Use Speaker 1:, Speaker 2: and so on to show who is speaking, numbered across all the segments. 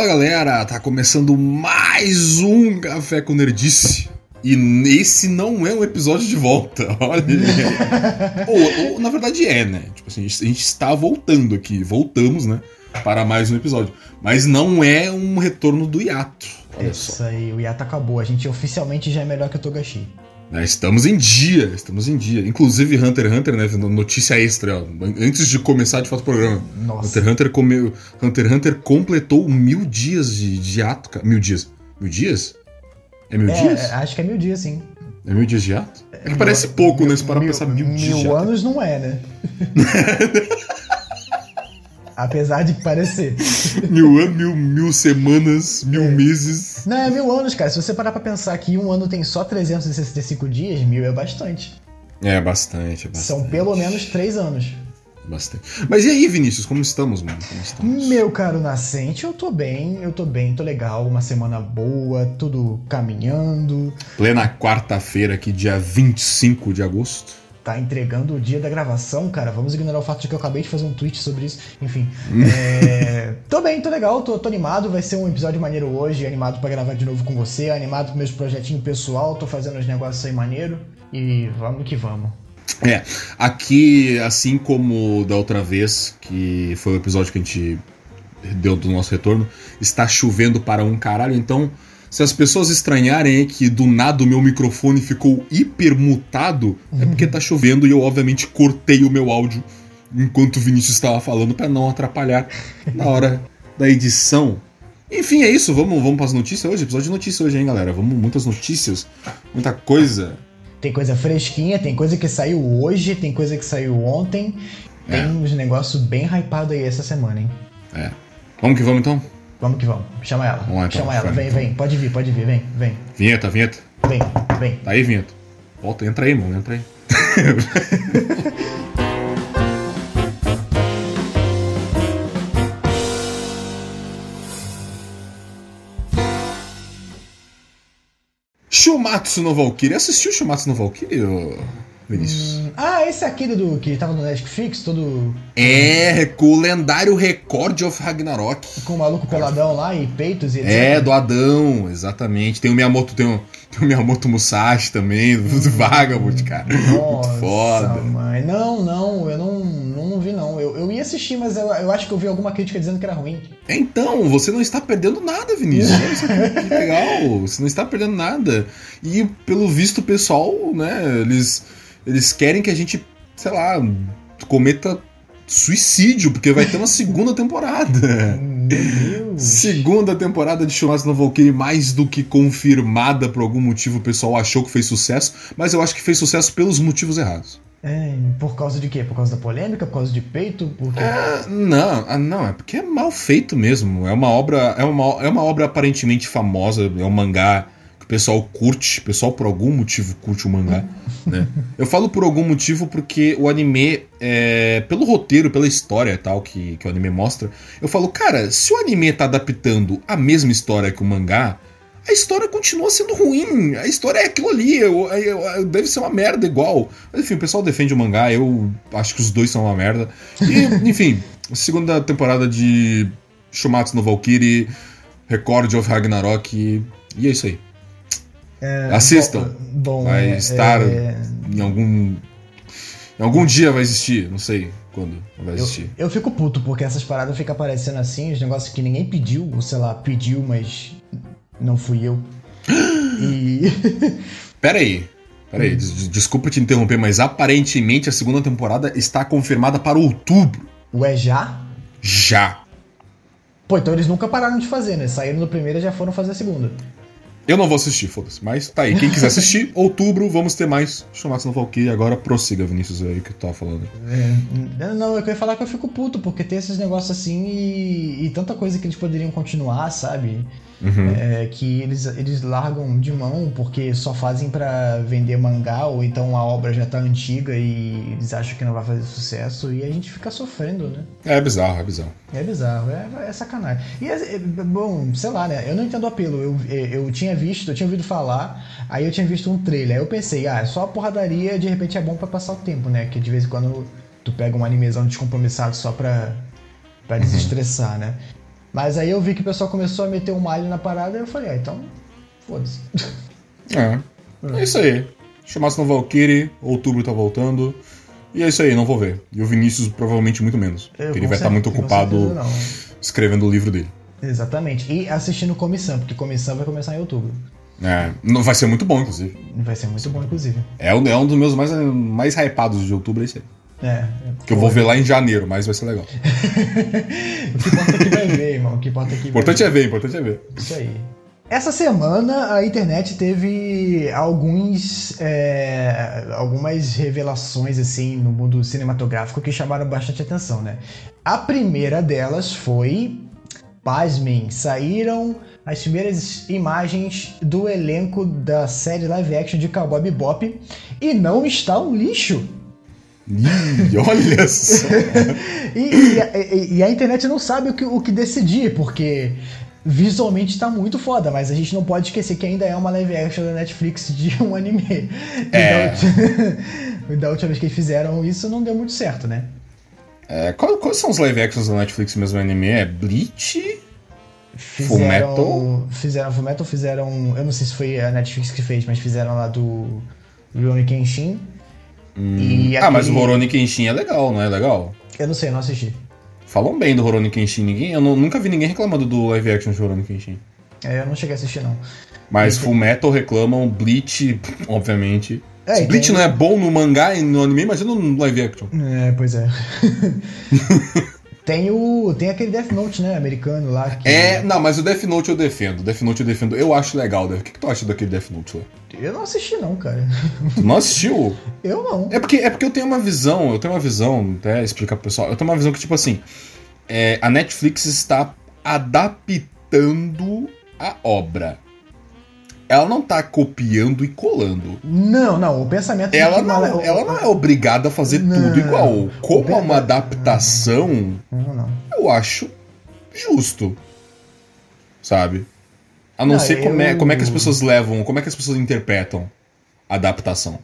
Speaker 1: Fala galera, tá começando mais um Café com Nerdice. E esse não é um episódio de volta, olha. ou, ou, na verdade é, né? Tipo assim, a gente está voltando aqui, voltamos, né? Para mais um episódio. Mas não é um retorno do hiato.
Speaker 2: Olha Isso só. aí, o hiato acabou. A gente oficialmente já é melhor que o Togashi.
Speaker 1: É, estamos em dia, estamos em dia. Inclusive, Hunter x Hunter, né? Notícia extra, ó, antes de começar de fato o programa. Nossa. Hunter x Hunter, Hunter, Hunter completou mil dias de, de ato, cara. Mil dias. Mil dias? É mil é, dias?
Speaker 2: Acho que é mil dias, sim.
Speaker 1: É mil dias de ato? É que parece pouco, mil, né? Se parar pra pensar mil, mil dias.
Speaker 2: Mil anos não é, né? Apesar de parecer.
Speaker 1: mil anos, mil, mil semanas, mil é. meses.
Speaker 2: Não, é mil anos, cara. Se você parar pra pensar que um ano tem só 365 dias, mil é bastante.
Speaker 1: É, bastante, é bastante.
Speaker 2: São pelo menos três anos.
Speaker 1: Bastante. Mas e aí, Vinícius, como estamos, mano? Como estamos?
Speaker 2: Meu caro nascente, eu tô bem, eu tô bem, tô legal. Uma semana boa, tudo caminhando.
Speaker 1: Plena quarta-feira aqui, dia 25 de agosto
Speaker 2: tá entregando o dia da gravação, cara. Vamos ignorar o fato de que eu acabei de fazer um tweet sobre isso. Enfim. é... tô bem, tô legal, tô, tô, animado. Vai ser um episódio maneiro hoje. Animado para gravar de novo com você. Animado pro meus projetinhos pessoal. Tô fazendo os negócios aí maneiro. E vamos que vamos.
Speaker 1: É, aqui, assim como da outra vez, que foi o episódio que a gente deu do nosso retorno, está chovendo para um caralho, então se as pessoas estranharem que do nada o meu microfone ficou hipermutado, uhum. é porque tá chovendo e eu obviamente cortei o meu áudio enquanto o Vinícius estava falando para não atrapalhar na hora da edição. Enfim, é isso. Vamos, vamos para as notícias hoje. Episódio de notícias hoje, hein, galera? Vamos, muitas notícias, muita coisa.
Speaker 2: Tem coisa fresquinha, tem coisa que saiu hoje, tem coisa que saiu ontem. Tem é. uns negócios bem hypados aí essa semana, hein?
Speaker 1: É. Vamos que vamos então?
Speaker 2: Vamos que vamos. Chama ela. Vamos lá, então, Chama ela. Vem, vem. Pode vir, pode vir. Vem, vem.
Speaker 1: Vinheta, vinheta.
Speaker 2: Vem, vem.
Speaker 1: Tá aí, vinheta. Volta, entra aí, mano. Entra aí. Shumatsu no Valkyrie. Assistiu Shumatsu no Valkyrie? Vinícius?
Speaker 2: Hum, ah, esse aqui do que tava no Netflix, todo.
Speaker 1: É, com o lendário Record of Ragnarok.
Speaker 2: Com o maluco peladão lá e peitos e
Speaker 1: etc. É, do Adão, exatamente. Tem o Miyamoto, tem o, tem o Miyamoto Musashi também, do, do Vagabond, cara. Nossa, Muito foda.
Speaker 2: Mãe. Não, não, eu não, não vi, não. Eu, eu ia assistir, mas eu, eu acho que eu vi alguma crítica dizendo que era ruim.
Speaker 1: Então, você não está perdendo nada, Vinícius. que legal. Você não está perdendo nada. E pelo visto, o pessoal, né, eles eles querem que a gente, sei lá, cometa suicídio, porque vai ter uma segunda temporada. segunda temporada de Shumatsu no Valkyrie mais do que confirmada por algum motivo. O pessoal achou que fez sucesso, mas eu acho que fez sucesso pelos motivos errados.
Speaker 2: É, por causa de quê? Por causa da polêmica? Por causa de peito? Por
Speaker 1: é, não, ah, não, é porque é mal feito mesmo. É uma obra, é uma, é uma obra aparentemente famosa, é um mangá pessoal curte, pessoal por algum motivo curte o mangá, né? Eu falo por algum motivo porque o anime, é, pelo roteiro, pela história tal que, que o anime mostra, eu falo, cara, se o anime tá adaptando a mesma história que o mangá, a história continua sendo ruim. A história é aquilo ali. Eu, eu, eu, deve ser uma merda igual. Mas enfim, o pessoal defende o mangá. Eu acho que os dois são uma merda. E, enfim, segunda temporada de Shumatsu no Valkyrie, Record of Ragnarok. E é isso aí. É, Assistam. Bom, vai é, estar é... em algum. Em algum dia vai existir, não sei quando vai existir.
Speaker 2: Eu, eu fico puto porque essas paradas ficam aparecendo assim, os negócios que ninguém pediu, ou sei lá, pediu, mas não fui eu.
Speaker 1: e. Pera aí. Pera aí, hum. desculpa te interromper, mas aparentemente a segunda temporada está confirmada para outubro.
Speaker 2: Ué, já?
Speaker 1: Já.
Speaker 2: Pô, então eles nunca pararam de fazer, né? Saíram no primeiro e já foram fazer a segunda.
Speaker 1: Eu não vou assistir, foda-se. Mas tá aí. Quem quiser assistir, outubro, vamos ter mais Shumatsu no Valkyrie. Agora prossiga, Vinícius, aí que tu tava falando.
Speaker 2: É, não, eu queria falar que eu fico puto, porque tem esses negócios assim e, e tanta coisa que eles poderiam continuar, sabe? Uhum. É, que eles, eles largam de mão porque só fazem para vender mangá ou então a obra já tá antiga e eles acham que não vai fazer sucesso e a gente fica sofrendo, né?
Speaker 1: É bizarro, é bizarro.
Speaker 2: É bizarro, é, é sacanagem. E, é, é, bom, sei lá, né? Eu não entendo o apelo. Eu, eu tinha visto, eu tinha ouvido falar, aí eu tinha visto um trailer. Aí eu pensei, ah, só a porradaria de repente é bom para passar o tempo, né? Que de vez em quando tu pega um animezão descompromissado só pra, pra uhum. desestressar, né? Mas aí eu vi que o pessoal começou a meter um malho na parada e eu falei, ah, então, foda-se.
Speaker 1: É. É isso aí. Chamasse no Valkyrie, outubro tá voltando. E é isso aí, não vou ver. E o Vinícius provavelmente muito menos.
Speaker 2: Eu,
Speaker 1: porque ele vai estar muito
Speaker 2: certeza,
Speaker 1: ocupado escrevendo o livro dele.
Speaker 2: Exatamente. E assistindo Comissão, porque Comissão vai começar em outubro.
Speaker 1: É, não- vai ser muito bom, inclusive.
Speaker 2: Vai ser muito bom, inclusive.
Speaker 1: É um, é um dos meus mais, mais hypados de outubro, é esse aí.
Speaker 2: É.
Speaker 1: Que eu vou ver lá em janeiro, mas vai ser legal.
Speaker 2: O que importa é que vai ver, irmão. O que importa é que
Speaker 1: importante é ver, o importante é ver.
Speaker 2: Isso aí. Essa semana a internet teve alguns, é, algumas revelações assim no mundo cinematográfico que chamaram bastante atenção, né? A primeira delas foi, pasmem, saíram as primeiras imagens do elenco da série live action de Cowboy Bebop e não está um lixo.
Speaker 1: Ih, olha só.
Speaker 2: E, e a- e- a internet não sabe o que, o que decidir, porque visualmente tá muito foda, mas a gente não pode esquecer que ainda é uma live action da Netflix de um anime. E
Speaker 1: É.
Speaker 2: Da, da última vez que eles fizeram isso não deu muito certo, né?
Speaker 1: É, qual- quais são os live actions da Netflix mesmo no anime? É Bleach?
Speaker 2: Fizeram,
Speaker 1: Fullmetal?
Speaker 2: Fizeram Fullmetal, fizeram. Eu não sei se foi a Netflix que fez, mas fizeram lá do Rurouni Kenshin. E
Speaker 1: Ah, mas o Rurouni Kenshin é legal, não é legal?
Speaker 2: Eu não sei, eu não assisti.
Speaker 1: Falam bem do Rurouni Kenshin, ninguém, eu nu- nunca vi ninguém reclamando do live action de Rurouni Kenshin.
Speaker 2: É, eu não cheguei a assistir, não.
Speaker 1: Mas
Speaker 2: Esse-
Speaker 1: Full Metal reclamam, Bleach, obviamente.
Speaker 2: É,
Speaker 1: Bleach
Speaker 2: tem-
Speaker 1: não é bom no mangá e no anime, imagina no live action.
Speaker 2: É, pois é. tem o. Tem aquele Death Note, né, americano lá. Que
Speaker 1: É, não, mas o Death Note eu defendo. Death Note eu defendo. Eu acho legal. O que, que tu acha daquele Death Note lá?
Speaker 2: Eu não assisti, não, cara.
Speaker 1: Tu não assistiu?
Speaker 2: Eu não.
Speaker 1: É porque, é porque eu tenho uma visão, eu tenho uma visão, até explicar pro pessoal, eu tenho uma visão que, tipo assim, é, a Netflix está adaptando a obra. Ela não tá copiando e colando.
Speaker 2: Não, não. O pensamento.
Speaker 1: Ela não,
Speaker 2: uma- o-
Speaker 1: ela não é obrigada a fazer
Speaker 2: Não.
Speaker 1: tudo igual. Como é uma adaptação,
Speaker 2: Não, não.
Speaker 1: eu acho justo. Sabe? A não,
Speaker 2: Não,
Speaker 1: ser como, é,
Speaker 2: eu-
Speaker 1: como é que as pessoas levam, como é que as pessoas interpretam a adaptação.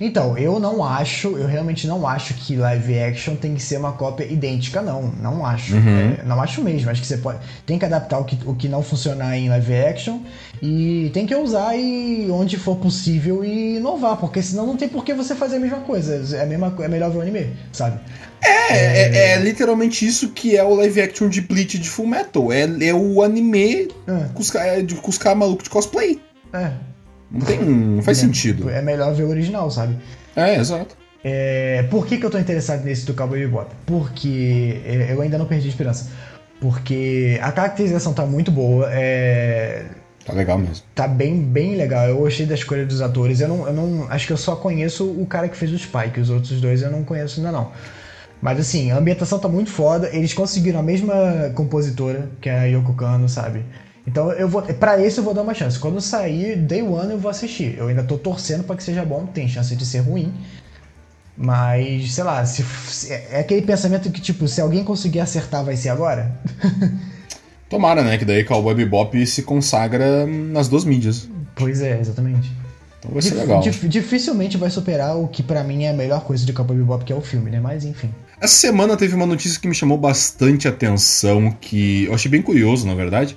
Speaker 2: Então, eu não acho, eu realmente não acho que live action tem que ser uma cópia idêntica, não. Não acho.
Speaker 1: Uhum.
Speaker 2: É, não acho mesmo. Acho que você pode. Tem que adaptar o que, o que não funcionar em live action e tem que usar e onde for possível e inovar, porque senão não tem por que você fazer a mesma coisa. É, a mesma, é melhor ver o anime, sabe?
Speaker 1: É, é, é literalmente isso que é o live action de Bleach de Full Metal. É, é o anime
Speaker 2: É,
Speaker 1: com os, é de- com os caras malucos de cosplay.
Speaker 2: é.
Speaker 1: Não tem. Não faz
Speaker 2: É,
Speaker 1: sentido.
Speaker 2: É melhor ver o original, sabe?
Speaker 1: É, exato.
Speaker 2: É, por que, que eu tô interessado nesse do Cowboy Bebop? Porque é, eu ainda não perdi a esperança. Porque a caracterização tá muito boa, é,
Speaker 1: Tá legal mesmo.
Speaker 2: tá bem, bem legal. Eu gostei da escolha dos atores. Eu não, eu não, acho que eu só conheço o cara que fez o Spike, os outros dois eu não conheço ainda não. Mas assim, a ambientação tá muito foda. Eles conseguiram a mesma compositora que é a Yoko Kano, sabe? Então eu vou, para esse eu vou dar uma chance. Quando sair Day One eu vou assistir. Eu ainda tô torcendo para que seja bom, tem chance de ser ruim. Mas, sei lá, se, se- é aquele pensamento que, tipo, se alguém conseguir acertar, vai ser agora?
Speaker 1: Tomara, né? Que daí Cowboy Bebop se consagra nas duas mídias.
Speaker 2: Pois é, exatamente.
Speaker 1: Então vai ser
Speaker 2: Dif-
Speaker 1: legal.
Speaker 2: dif- dificilmente vai superar o que pra mim é a melhor coisa de Cowboy Bebop, que é o filme, né? Mas enfim.
Speaker 1: Essa semana teve uma notícia que me chamou bastante atenção, que eu achei bem curioso, na verdade,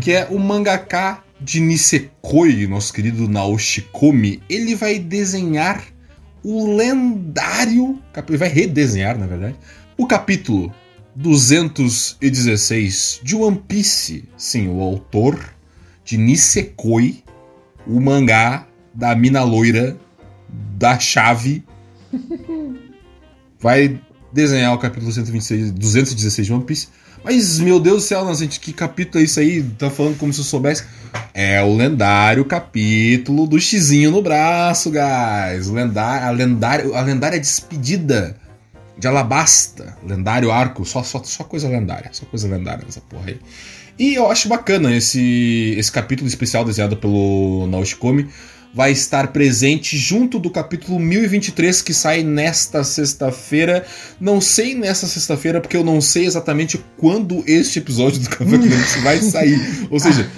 Speaker 1: que é o mangaka de Nisekoi, nosso querido Naoshi Komi, ele vai desenhar o lendário, ele vai redesenhar, na verdade, o capítulo 216 de One Piece. Sim, o autor de Nisekoi, o mangá da mina loira da chave vai desenhar o capítulo 126, 216 de One Piece. Mas, meu Deus do céu, gente, que capítulo é isso aí? Tá falando como se eu soubesse. É o lendário capítulo do xizinho no braço, guys. Lendário, a, lendário, a lendária despedida de Alabasta. Lendário arco, só, só, só coisa lendária. Só coisa lendária nessa porra aí. E eu acho bacana esse, esse capítulo especial desenhado pelo Naoshi Komi vai estar presente junto do capítulo 1023 que sai nesta sexta-feira. Não sei nessa sexta-feira porque eu não sei exatamente quando este episódio do Café com Leite vai sair. Ou seja,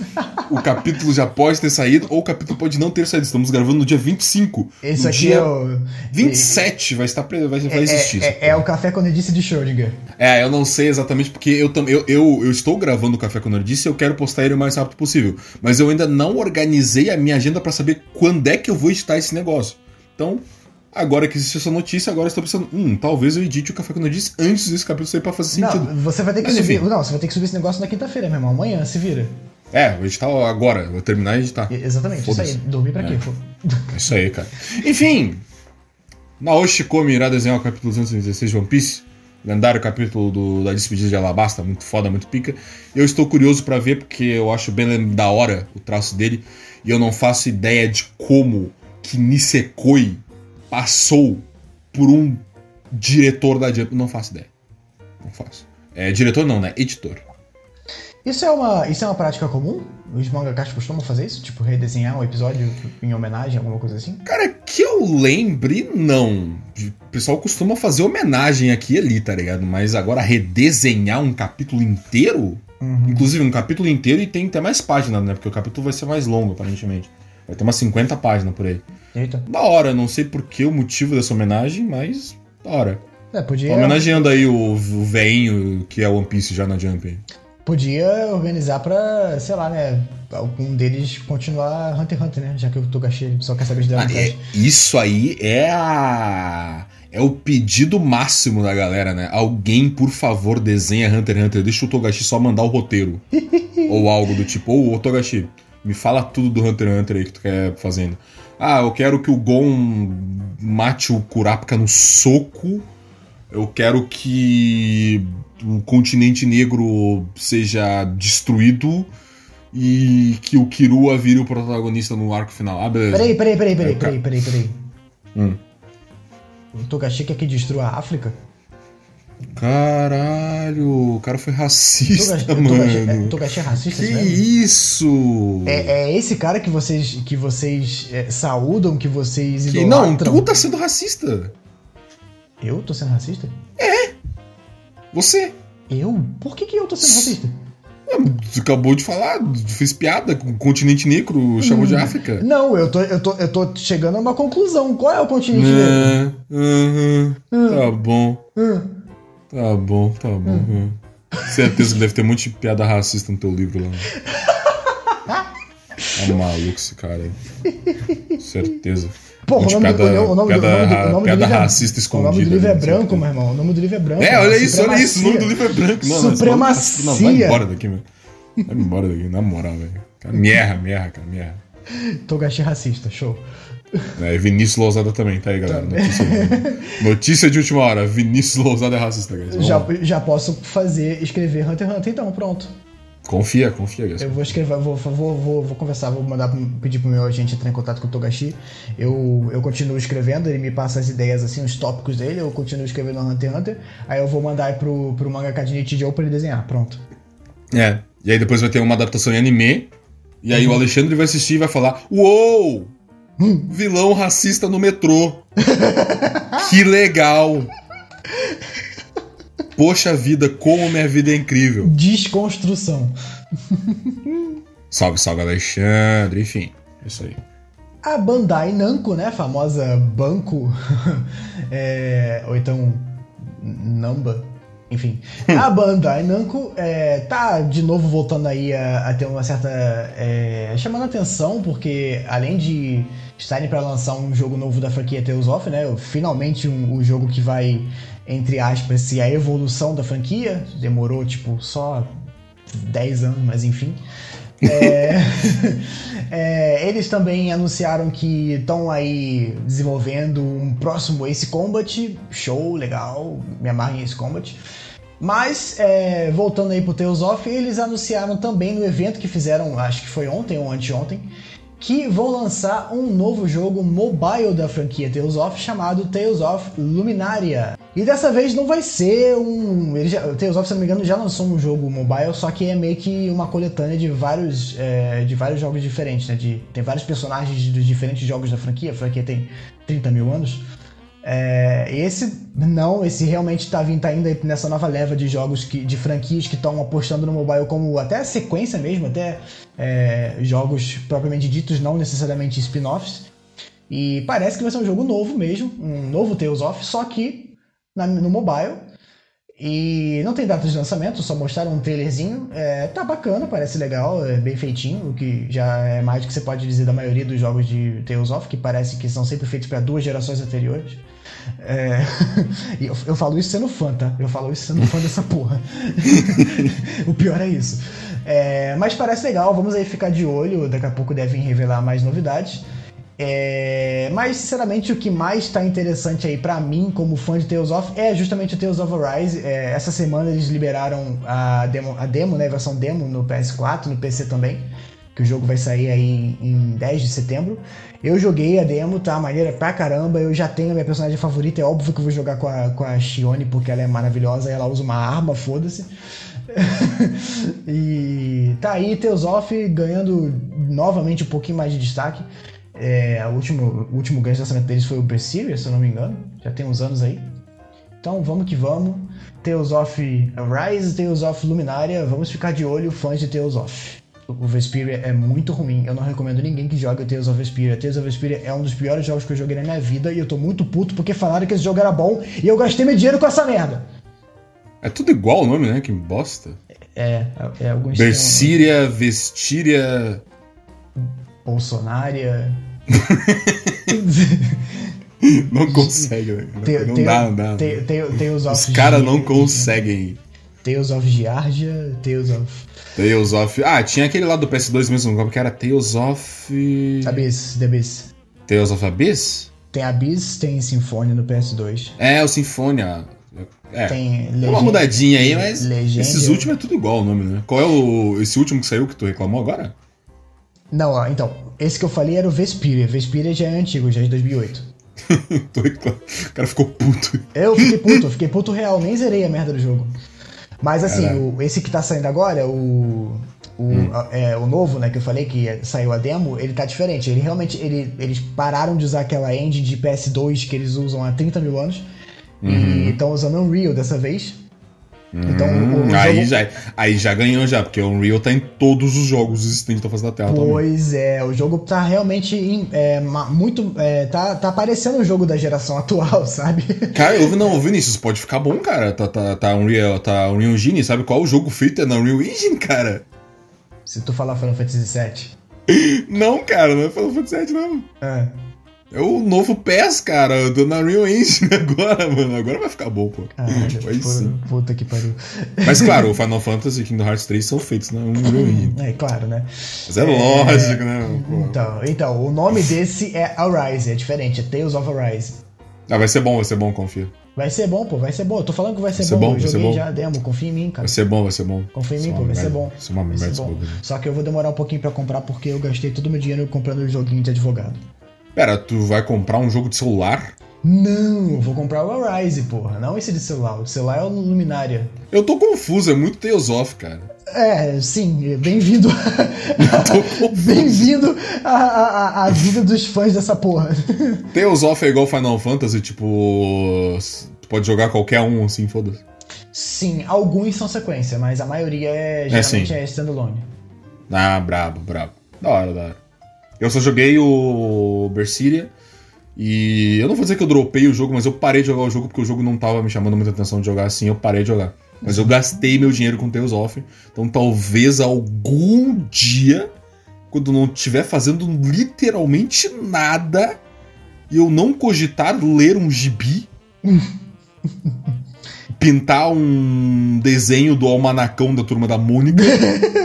Speaker 1: o capítulo já pode ter saído, ou o capítulo pode não ter saído. Estamos gravando no dia 25.
Speaker 2: Esse
Speaker 1: no
Speaker 2: aqui
Speaker 1: dia
Speaker 2: é o.
Speaker 1: 27 vai estar vai, vai
Speaker 2: É,
Speaker 1: existir.
Speaker 2: é, é, é o café quando disse de Schrödinger.
Speaker 1: É, eu não sei exatamente porque eu, eu, eu, eu estou gravando o Café com Nerdice e eu quero postar ele o mais rápido possível. Mas eu ainda não organizei a minha agenda pra saber quando é que eu vou editar esse negócio. Então, agora que existe essa notícia, agora eu estou pensando, hum, talvez eu edite o Café com Nerdice antes desse capítulo sair pra fazer sentido.
Speaker 2: Não, você vai ter que
Speaker 1: Mas,
Speaker 2: subir.
Speaker 1: enfim.
Speaker 2: Não, você vai ter que subir esse negócio na quinta-feira, meu irmão. Amanhã, se vira.
Speaker 1: É, vou editar agora, vou terminar e editar.
Speaker 2: Exatamente, isso aí. Dormir pra quê?
Speaker 1: É.
Speaker 2: Pô?
Speaker 1: É isso aí, cara. Enfim, Naoshi Komi irá desenhar o capítulo 216 de One Piece. Lendário capítulo do- da despedida de Alabasta, muito foda, muito pica. Eu estou curioso pra ver, porque eu acho bem da hora o traço dele. E eu não faço ideia de como que Nisekoi passou por um diretor da Jump. Não faço ideia. Não faço. É, diretor não, né? Editor.
Speaker 2: Isso é, uma, isso é uma prática comum? Os mangakas costumam fazer isso? Tipo, redesenhar um episódio em homenagem, alguma coisa assim?
Speaker 1: Cara, eu lembre, não. O pessoal costuma fazer homenagem aqui e ali, tá ligado? Mas agora redesenhar um capítulo inteiro?
Speaker 2: Uhum.
Speaker 1: Inclusive um capítulo inteiro e tem até mais páginas, né? Porque o capítulo vai ser mais longo, aparentemente. Vai ter umas 50 páginas por aí.
Speaker 2: Eita.
Speaker 1: Da hora, não sei por que o motivo dessa homenagem, mas da hora.
Speaker 2: É, podia,
Speaker 1: Tô homenageando aí o, o veinho que é One Piece já na Jump.
Speaker 2: Podia organizar pra, sei lá, né? Algum deles continuar Hunter x Hunter, né? Já que o Togashi só quer saber de
Speaker 1: Ah,
Speaker 2: Dragon
Speaker 1: é- isso aí é a. É o pedido máximo da galera, né? Alguém, por favor, desenha Hunter x Hunter. Deixa o Togashi só mandar o roteiro. ou algo do tipo. Ô, ô, Togashi, me fala tudo do Hunter x Hunter aí que tu quer fazendo. Ah, eu quero que o Gon mate o Kurapika no soco. Eu quero que o continente negro seja destruído. E que o Kirua vire o protagonista no arco final. Ah, beleza.
Speaker 2: Peraí, peraí, peraí, peraí, peraí, peraí, peraí.
Speaker 1: Hum.
Speaker 2: O Togashi quer que destrua a África?
Speaker 1: Caralho, o cara foi racista,
Speaker 2: Togashi, Togashi, é,
Speaker 1: mano.
Speaker 2: Togashi é racista,
Speaker 1: Que
Speaker 2: isso? É, é esse cara que vocês, que vocês é, saúdam, que vocês
Speaker 1: Que- não,
Speaker 2: idolatram?
Speaker 1: tu tá sendo racista.
Speaker 2: Eu tô sendo racista?
Speaker 1: Você.
Speaker 2: Eu? Por que, que eu tô sendo racista?
Speaker 1: Tu acabou de falar, fez piada com o continente negro, chamou
Speaker 2: Hum.
Speaker 1: de África.
Speaker 2: Não, eu tô, eu, tô, eu tô chegando a uma conclusão. Qual é o continente negro?
Speaker 1: É, aham, tá bom,
Speaker 2: Hum.
Speaker 1: tá bom, tá bom. hum. Certeza que deve ter um monte de piada racista no teu livro lá. É maluco esse cara aí. Certeza.
Speaker 2: Pô, o nome, do-
Speaker 1: piada,
Speaker 2: o nome, do-
Speaker 1: piada,
Speaker 2: o nome do- o nome do livro é-
Speaker 1: racista
Speaker 2: O
Speaker 1: escondida.
Speaker 2: nome do livro é
Speaker 1: né,
Speaker 2: branco, meu irmão. O nome do livro é branco.
Speaker 1: É,
Speaker 2: mano.
Speaker 1: olha isso, olha isso. O nome do livro é branco. Esse
Speaker 2: Supremacia.
Speaker 1: Não, vai embora daqui, meu. Vai embora daqui, na moral, velho. Cara, me erra, me erra, cara, me erra.
Speaker 2: Togashi racista, show.
Speaker 1: É, Vinícius Lousada também, tá aí, galera. Notícia, notícia de última hora. Vinícius Lousada é racista, guys.
Speaker 2: Já, já posso fazer, escrever Hunter x Hunter, então, pronto.
Speaker 1: Confia, confia, guys.
Speaker 2: Eu vou escrever, vou, vou, vou, vou conversar, vou mandar pedir pro meu agente entrar em contato com o Togashi. Eu, eu continuo escrevendo, ele me passa as ideias, assim, os tópicos dele, eu continuo escrevendo Hunter x Hunter. Aí eu vou mandar pro, pro mangaka de Nichijou pra ele desenhar, pronto.
Speaker 1: É. E aí depois vai ter uma adaptação em anime. E aí o Alexandre vai assistir e vai falar: Uou! Vilão racista no metrô. que legal! Poxa vida, como minha vida é incrível.
Speaker 2: Desconstrução.
Speaker 1: Salve, salve, Alexandre. Enfim, é isso aí.
Speaker 2: A Bandai Namco, né, a famosa banco, é, ou então Namba, enfim. A Bandai Namco é, tá de novo voltando aí a, a ter uma certa... é, chamando atenção, porque além de estarem para lançar um jogo novo da franquia Tales of, né, finalmente um, um jogo que vai, entre aspas, ser a evolução da franquia, demorou tipo só 10 anos, mas enfim. É, é, eles também anunciaram que estão aí desenvolvendo um próximo Ace Combat. Show, legal, me amarro em Ace Combat. Mas, é, voltando aí pro Tales of, eles anunciaram também no evento que fizeram, acho que foi ontem ou anteontem, que vão lançar um novo jogo mobile da franquia Tales of chamado Tales of Luminaria. E dessa vez não vai ser um. Ele já, o Tales of, se não me engano, já lançou um jogo mobile, só que é meio que uma coletânea de vários, é, de vários jogos diferentes, né? De, tem vários personagens dos diferentes jogos da franquia, a franquia tem 30 mil anos. É, esse não, esse realmente tá vindo tá indo nessa nova leva de jogos que, de franquias que estão apostando no mobile como até sequência mesmo, até é, jogos propriamente ditos, não necessariamente spin-offs. E parece que vai ser um jogo novo mesmo, um novo Tales of, só que na, no mobile. E não tem data de lançamento, só mostraram um trailerzinho. É, tá bacana, parece legal, é bem feitinho, o que já é mais do que você pode dizer da maioria dos jogos de Tales of, que parece que são sempre feitos para duas gerações anteriores. É... e eu, eu, falo isso sendo fã, tá? Eu falo isso sendo fã dessa porra. o pior é isso. É... Mas parece legal, vamos aí ficar de olho, daqui a pouco devem revelar mais novidades. É... Mas, sinceramente, o que mais está interessante aí para mim, como fã de Tales of, é justamente o Tales of Arise. É... Essa semana eles liberaram a demo, a demo, né, a versão demo no PS4, no PC também que o jogo vai sair aí em 10 de setembro. Eu joguei a demo, tá? Maneira pra caramba. Eu já tenho a minha personagem favorita. É óbvio que eu vou jogar com a, com a Shione, porque ela é maravilhosa. Ela usa uma arma, foda-se. e tá aí Teosof ganhando novamente um pouquinho mais de destaque. É, o, último, o último grande lançamento deles foi o Berseria, se eu não me engano. Já tem uns anos aí. Então vamos que vamos. Tales of Rise, Tales of Luminária. Vamos ficar de olho, fãs de Tales of o Vesperia é muito ruim. Eu não recomendo ninguém que jogue o Tales of Vesperia. Tales of Vesperia é um dos piores jogos que eu joguei na minha vida e eu tô muito puto porque falaram que esse jogo era bom e eu gastei meu dinheiro com essa merda.
Speaker 1: É tudo igual o nome, né? Que bosta.
Speaker 2: É, é, é alguns.
Speaker 1: Bercíria, Vestíria.
Speaker 2: Bolsonária.
Speaker 1: não consegue, né? Não, dá, não dá. Os caras não conseguem.
Speaker 2: Tales of Giardia, Tales of.
Speaker 1: Tales of. Ah, tinha aquele lá do PS2 mesmo, como que era? Tales of.
Speaker 2: Abyss, The Abyss.
Speaker 1: Tales of Abyss?
Speaker 2: Tem Abyss, tem Symphony no PS2.
Speaker 1: É, o Symphonia. É. Tem Legend... uma mudadinha aí, mas Legend... esses últimos é tudo igual o nome, né? Qual é o esse último que saiu que tu reclamou agora?
Speaker 2: Não, ó, então, esse que eu falei era o Vesperia. Vesperia já é antigo, já é de 2008.
Speaker 1: o cara ficou puto.
Speaker 2: Eu fiquei puto, fiquei puto real, nem zerei a merda do jogo. Mas assim, o, esse que tá saindo agora, o. O, hum. é, o novo, né, que eu falei que saiu a demo, ele tá diferente. Ele realmente. Ele, eles pararam de usar aquela engine de PS2 que eles usam há 30 mil anos. Uhum. E estão usando Unreal dessa vez.
Speaker 1: Então, hum, o, aí, jogo... já, aí já ganhou já, porque o Unreal tá em todos os jogos existentes da face da Terra
Speaker 2: Pois também. é, o jogo tá realmente é, muito... É, tá, tá parecendo o jogo da geração atual, sabe?
Speaker 1: Cara, eu, não, Vinícius, pode ficar bom, cara. Tá, tá, tá, Unreal, tá Unreal Engine, sabe qual o jogo feito é na Unreal Engine, cara?
Speaker 2: Se tu falar Final Fantasy VII.
Speaker 1: Não, cara, não é Final Fantasy VII, não. É. É o novo PES, cara, do Unreal Engine agora, mano. Agora vai ficar bom, pô.
Speaker 2: Caralho, vai sim. Puta que pariu.
Speaker 1: Mas claro, o Final Fantasy e Kingdom Hearts 3 são feitos na Unreal Engine.
Speaker 2: É, claro, né?
Speaker 1: Mas é, é lógico, né?
Speaker 2: Pô. Então, então, o nome desse é Arise, é diferente, é Tales of Arise.
Speaker 1: Ah, vai ser bom, vai ser bom, confia.
Speaker 2: Vai ser bom, pô, vai ser bom. Eu tô falando que vai ser, vai ser bom. bom. Eu joguei já a demo, confia em mim, cara.
Speaker 1: Vai ser bom, vai ser bom.
Speaker 2: Confia em mim, pô, vai ser bom. Vai ser bom. Só que eu vou demorar um pouquinho pra comprar porque eu gastei todo o meu dinheiro comprando o joguinho de advogado.
Speaker 1: Pera, tu vai comprar um jogo de celular?
Speaker 2: Não, vou comprar o Arise, porra. Não esse de celular. O celular é o Luminária.
Speaker 1: Eu tô confuso, é muito Tales of, cara.
Speaker 2: É, sim, bem-vindo. bem-vindo à, à, vida dos fãs dessa porra.
Speaker 1: Tales of é igual Final Fantasy, tipo. Tu pode jogar qualquer um assim, foda-se.
Speaker 2: Sim, alguns são sequência, mas a maioria é, geralmente é, é standalone.
Speaker 1: Ah, brabo, brabo. Da hora, da hora. Eu só joguei o Berseria. E eu não vou dizer que eu dropei o jogo, mas eu parei de jogar o jogo porque o jogo não tava me chamando muita atenção de jogar assim, eu parei de jogar. Mas eu gastei meu dinheiro com Tales of. Então talvez algum dia, quando não estiver fazendo literalmente nada, e eu não cogitar ler um gibi, pintar um desenho do almanacão da turma da Mônica.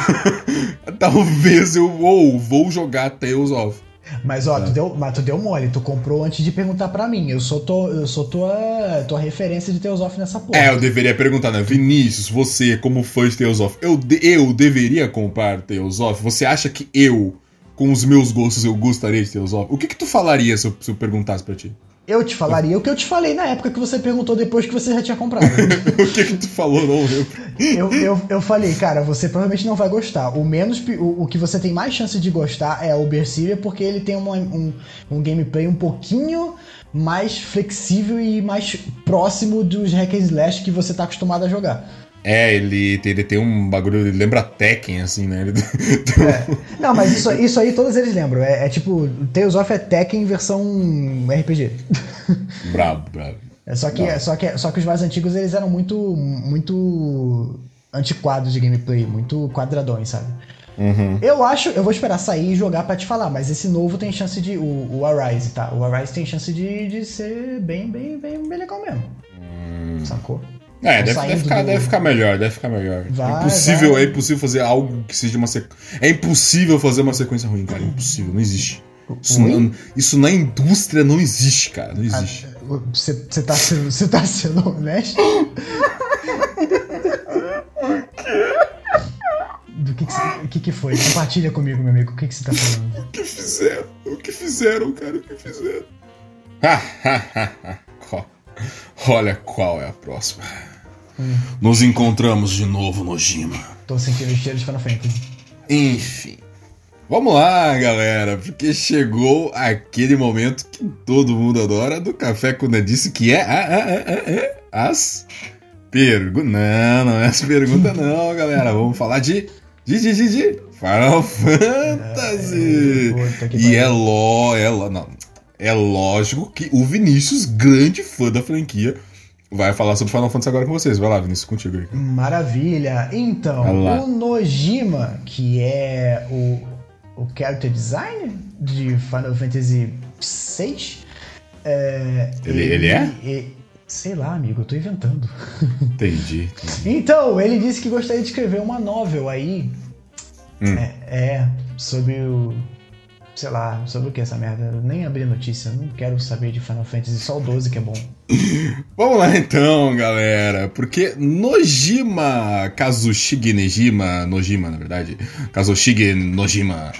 Speaker 1: Talvez eu ou vou jogar Tales of.
Speaker 2: Mas ó, é. tu deu, mas tu deu mole, tu comprou antes de perguntar para mim. Eu sou, to, eu sou tua, tua referência de Tales of nessa porra.
Speaker 1: É, eu deveria perguntar, né? Vinícius, você, como fã de Tales of, eu, eu deveria comprar Tales of? Você acha que eu, com os meus gostos, eu gostaria de Tales of? O que que tu falaria se eu, se eu perguntasse pra ti?
Speaker 2: Eu te falaria o que eu te falei na época que você perguntou depois que você já tinha comprado.
Speaker 1: o que que tu falou, não eu?
Speaker 2: eu, eu, eu falei, cara, você provavelmente não vai gostar. O menos o, o que você tem mais chance de gostar é o Berseria porque ele tem uma, um, um gameplay um pouquinho mais flexível e mais próximo dos hack and slash que você tá acostumado a jogar.
Speaker 1: É, ele, ele tem um bagulho, ele lembra Tekken, assim, né?
Speaker 2: é. Não, mas isso, isso aí todos eles lembram. É, é tipo, Tales of é Tekken versão RPG.
Speaker 1: Brabo, brabo.
Speaker 2: É, só, que, só, que, só que os mais antigos eles eram muito, muito antiquados de gameplay, muito quadradões, sabe?
Speaker 1: Uhum.
Speaker 2: Eu acho, eu vou esperar sair e jogar para te falar, mas esse novo tem chance de. O, o Arise, tá? O Arise tem chance de, de ser bem, bem, bem, bem legal mesmo.
Speaker 1: Hum.
Speaker 2: Sacou?
Speaker 1: É, deve, deve, ficar, do... deve ficar melhor, deve ficar melhor.
Speaker 2: Vai,
Speaker 1: é impossível,
Speaker 2: vai.
Speaker 1: é impossível fazer algo que seja uma sequência. É impossível fazer uma sequência ruim, cara. É impossível, não existe. Isso, não, isso na indústria não existe, cara. Não existe.
Speaker 2: Você ah, tá, sendo, tá sendo honesto? Do que que, que, que foi? Compartilha comigo, meu amigo. O que, você tá falando?
Speaker 1: O que fizeram? O que fizeram, cara? O que fizeram? Olha qual é a próxima.
Speaker 2: Hum.
Speaker 1: Nos encontramos de novo, Nojima.
Speaker 2: Tô sentindo o cheiro de Final Fantasy.
Speaker 1: Enfim. Vamos lá, galera, porque chegou aquele momento que todo mundo adora do Café com Disse, que é, é, as perguntas. Não, não é as perguntas, não, galera. Vamos falar de. De, de, de, de Final Fantasy! É, e é ló, é ló. Não, é lógico que o Vinícius, grande fã da franquia, vai falar sobre Final Fantasy agora com vocês. Vai lá, Vinícius, contigo aí.
Speaker 2: Maravilha! Então, o Nojima, que é o, o character design de Final Fantasy VI. É,
Speaker 1: ele, ele, ele é?
Speaker 2: Ele, sei lá, amigo, eu tô inventando.
Speaker 1: Entendi,
Speaker 2: entendi. Então, ele disse que gostaria de escrever uma novel aí.
Speaker 1: Hum.
Speaker 2: É, é, sobre o sei lá, sobre o que essa merda? Eu nem abri notícia, não quero saber de Final Fantasy, só o 12 que é bom.
Speaker 1: Vamos lá então, galera, porque Nojima Kazushige Nejima, Nojima na verdade, Kazushige Nojima,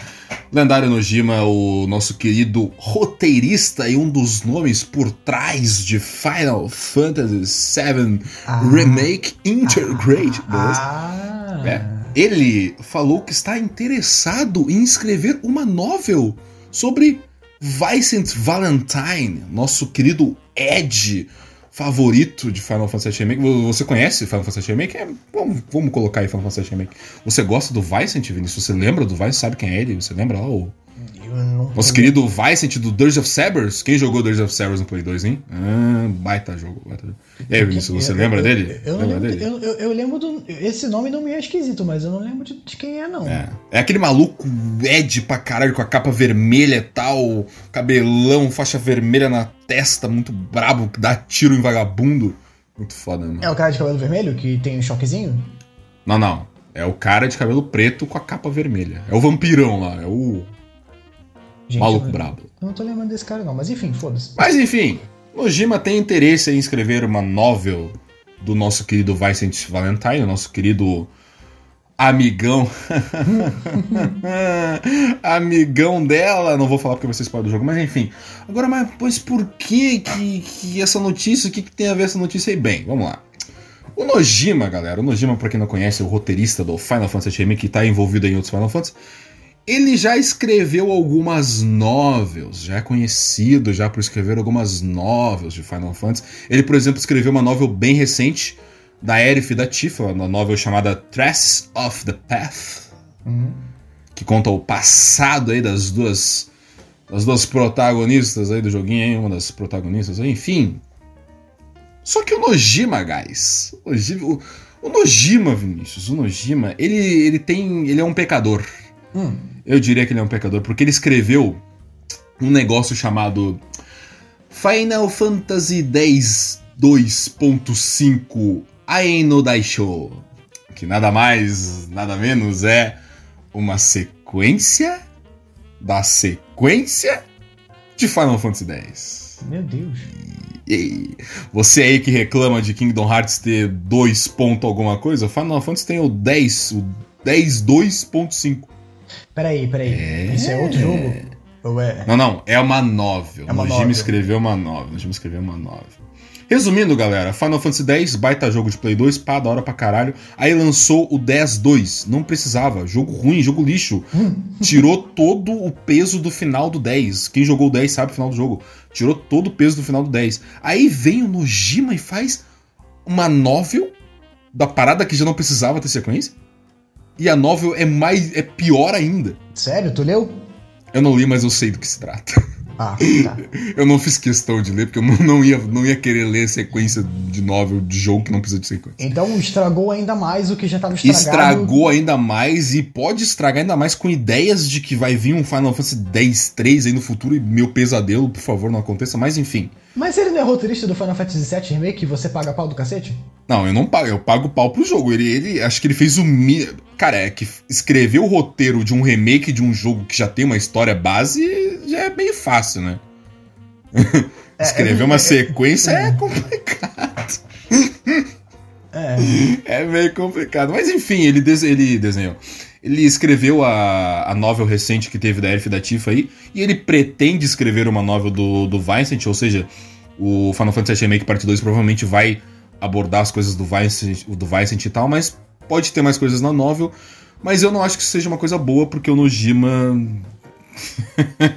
Speaker 1: lendário Nojima, o nosso querido roteirista e um dos nomes por trás de Final Fantasy VII ah, Remake Intergrade.
Speaker 2: Ah, ah,
Speaker 1: é ele falou que está interessado em escrever uma novel sobre Vicent Valentine, nosso querido Ed favorito de Final Fantasy Remake. Você conhece Final Fantasy Remake? É, vamos, vamos colocar aí Final Fantasy Remake. Você gosta do Vicent, Vinícius? Você lembra do Vicent? Sabe quem é ele? Você lembra lá o nosso querido Vicent do Dirge of Cerberus. Quem jogou Dirge of Cerberus no Play 2, hein? Ah, baita jogo. Baita... E aí, Vinícius, você eu, lembra
Speaker 2: eu,
Speaker 1: dele?
Speaker 2: Eu, lembra lembro, dele? Eu, eu, lembro do. Esse nome não me é esquisito, mas eu não lembro de, de quem é, não.
Speaker 1: É. é aquele maluco Ed pra caralho, com a capa vermelha e tal, cabelão, faixa vermelha na testa, muito brabo, que dá tiro em vagabundo. Muito foda, mano.
Speaker 2: É o cara de cabelo vermelho que tem um choquezinho?
Speaker 1: Não, não. É o cara de cabelo preto com a capa vermelha. É o vampirão lá, é o Gente, Maluco
Speaker 2: eu,
Speaker 1: brabo.
Speaker 2: Eu não tô lembrando desse cara, não, mas enfim, foda-se.
Speaker 1: Mas enfim, Nojima tem interesse em escrever uma novel do nosso querido Vicent Valentine, nosso querido amigão. amigão dela. Não vou falar porque vocês podem do jogo, mas enfim. Agora, mas pois por que, que, que essa notícia? O que, que tem a ver essa notícia aí? Bem, vamos lá. O Nojima, galera, o Nojima, pra quem não conhece, é o roteirista do Final Fantasy Remake, que tá envolvido em outros Final Fantasy. Ele já escreveu algumas novels, já é conhecido já por escrever algumas novels de Final Fantasy. Ele, por exemplo, escreveu uma novel bem recente da Aerith e da Tifa, uma novel chamada Traces of the Path,
Speaker 2: uhum.
Speaker 1: que conta o passado aí das duas das duas protagonistas aí do joguinho, aí, uma das protagonistas, aí, enfim. Só que o Nojima, guys, o Nojima, o, o Nojima Vinícius, o Nojima, ele, ele tem, ele é um pecador.
Speaker 2: Hum
Speaker 1: eu diria que ele é um pecador, porque ele escreveu um negócio chamado Final Fantasy X 2.5 Aino Daisho, que nada mais, nada menos é uma sequência da sequência de Final Fantasy X.
Speaker 2: Meu Deus.
Speaker 1: E, e, você aí que reclama de Kingdom Hearts ter 2 ponto alguma coisa, Final Fantasy tem o 10, o 10 2.5.
Speaker 2: Peraí, peraí.
Speaker 1: É...
Speaker 2: Isso é outro jogo? Ou é?
Speaker 1: Não, não, é uma novel.
Speaker 2: É uma
Speaker 1: Nojima
Speaker 2: novel.
Speaker 1: escreveu uma novel. Nojima escreveu uma novel. Resumindo, galera, Final Fantasy X, baita jogo de Play 2, pá, da hora pra caralho. Aí lançou o 10-2. Não precisava. Jogo ruim, jogo lixo. Tirou todo o peso do final do 10. Quem jogou o 10 sabe o final do jogo. Tirou todo o peso do final do 10. Aí vem o Nojima e faz uma novel da parada que já não precisava ter sequência. E a novel é mais. é pior ainda.
Speaker 2: Sério? Tu leu?
Speaker 1: Eu não li, mas eu sei do que se trata.
Speaker 2: Ah, tá.
Speaker 1: Eu não fiz questão de ler, porque eu não- ia, não ia querer ler sequência de novel de jogo que não precisa de sequência.
Speaker 2: Então estragou ainda mais o que já tava estragado.
Speaker 1: Estragou ainda mais e pode estragar ainda mais com ideias de que vai vir um Final Fantasy X-3 aí no futuro e meu pesadelo, por favor, não aconteça. Mas enfim.
Speaker 2: Mas ele não é roteirista do Final Fantasy VII Remake você paga pau do cacete?
Speaker 1: Não, eu não pago, eu pago pau pro jogo. Ele, ele acho que ele fez o mi... Cara, é que escrever o roteiro de um remake de um jogo que já tem uma história base já é meio fácil, né?
Speaker 2: É,
Speaker 1: Escrever
Speaker 2: é-
Speaker 1: uma
Speaker 2: é-
Speaker 1: sequência é complicado.
Speaker 2: É.
Speaker 1: É meio complicado. Mas enfim, ele, des- ele desenhou. Ele escreveu a, a novel recente que teve da Elf da Tifa aí. E ele pretende escrever uma novel do, do Vincent, ou seja, o Final Fantasy VII Remake Parte 2 provavelmente vai abordar as coisas do Vincent, do Vincent e tal, mas pode ter mais coisas na novel. Mas eu não acho que isso seja uma coisa boa, porque o Nojima.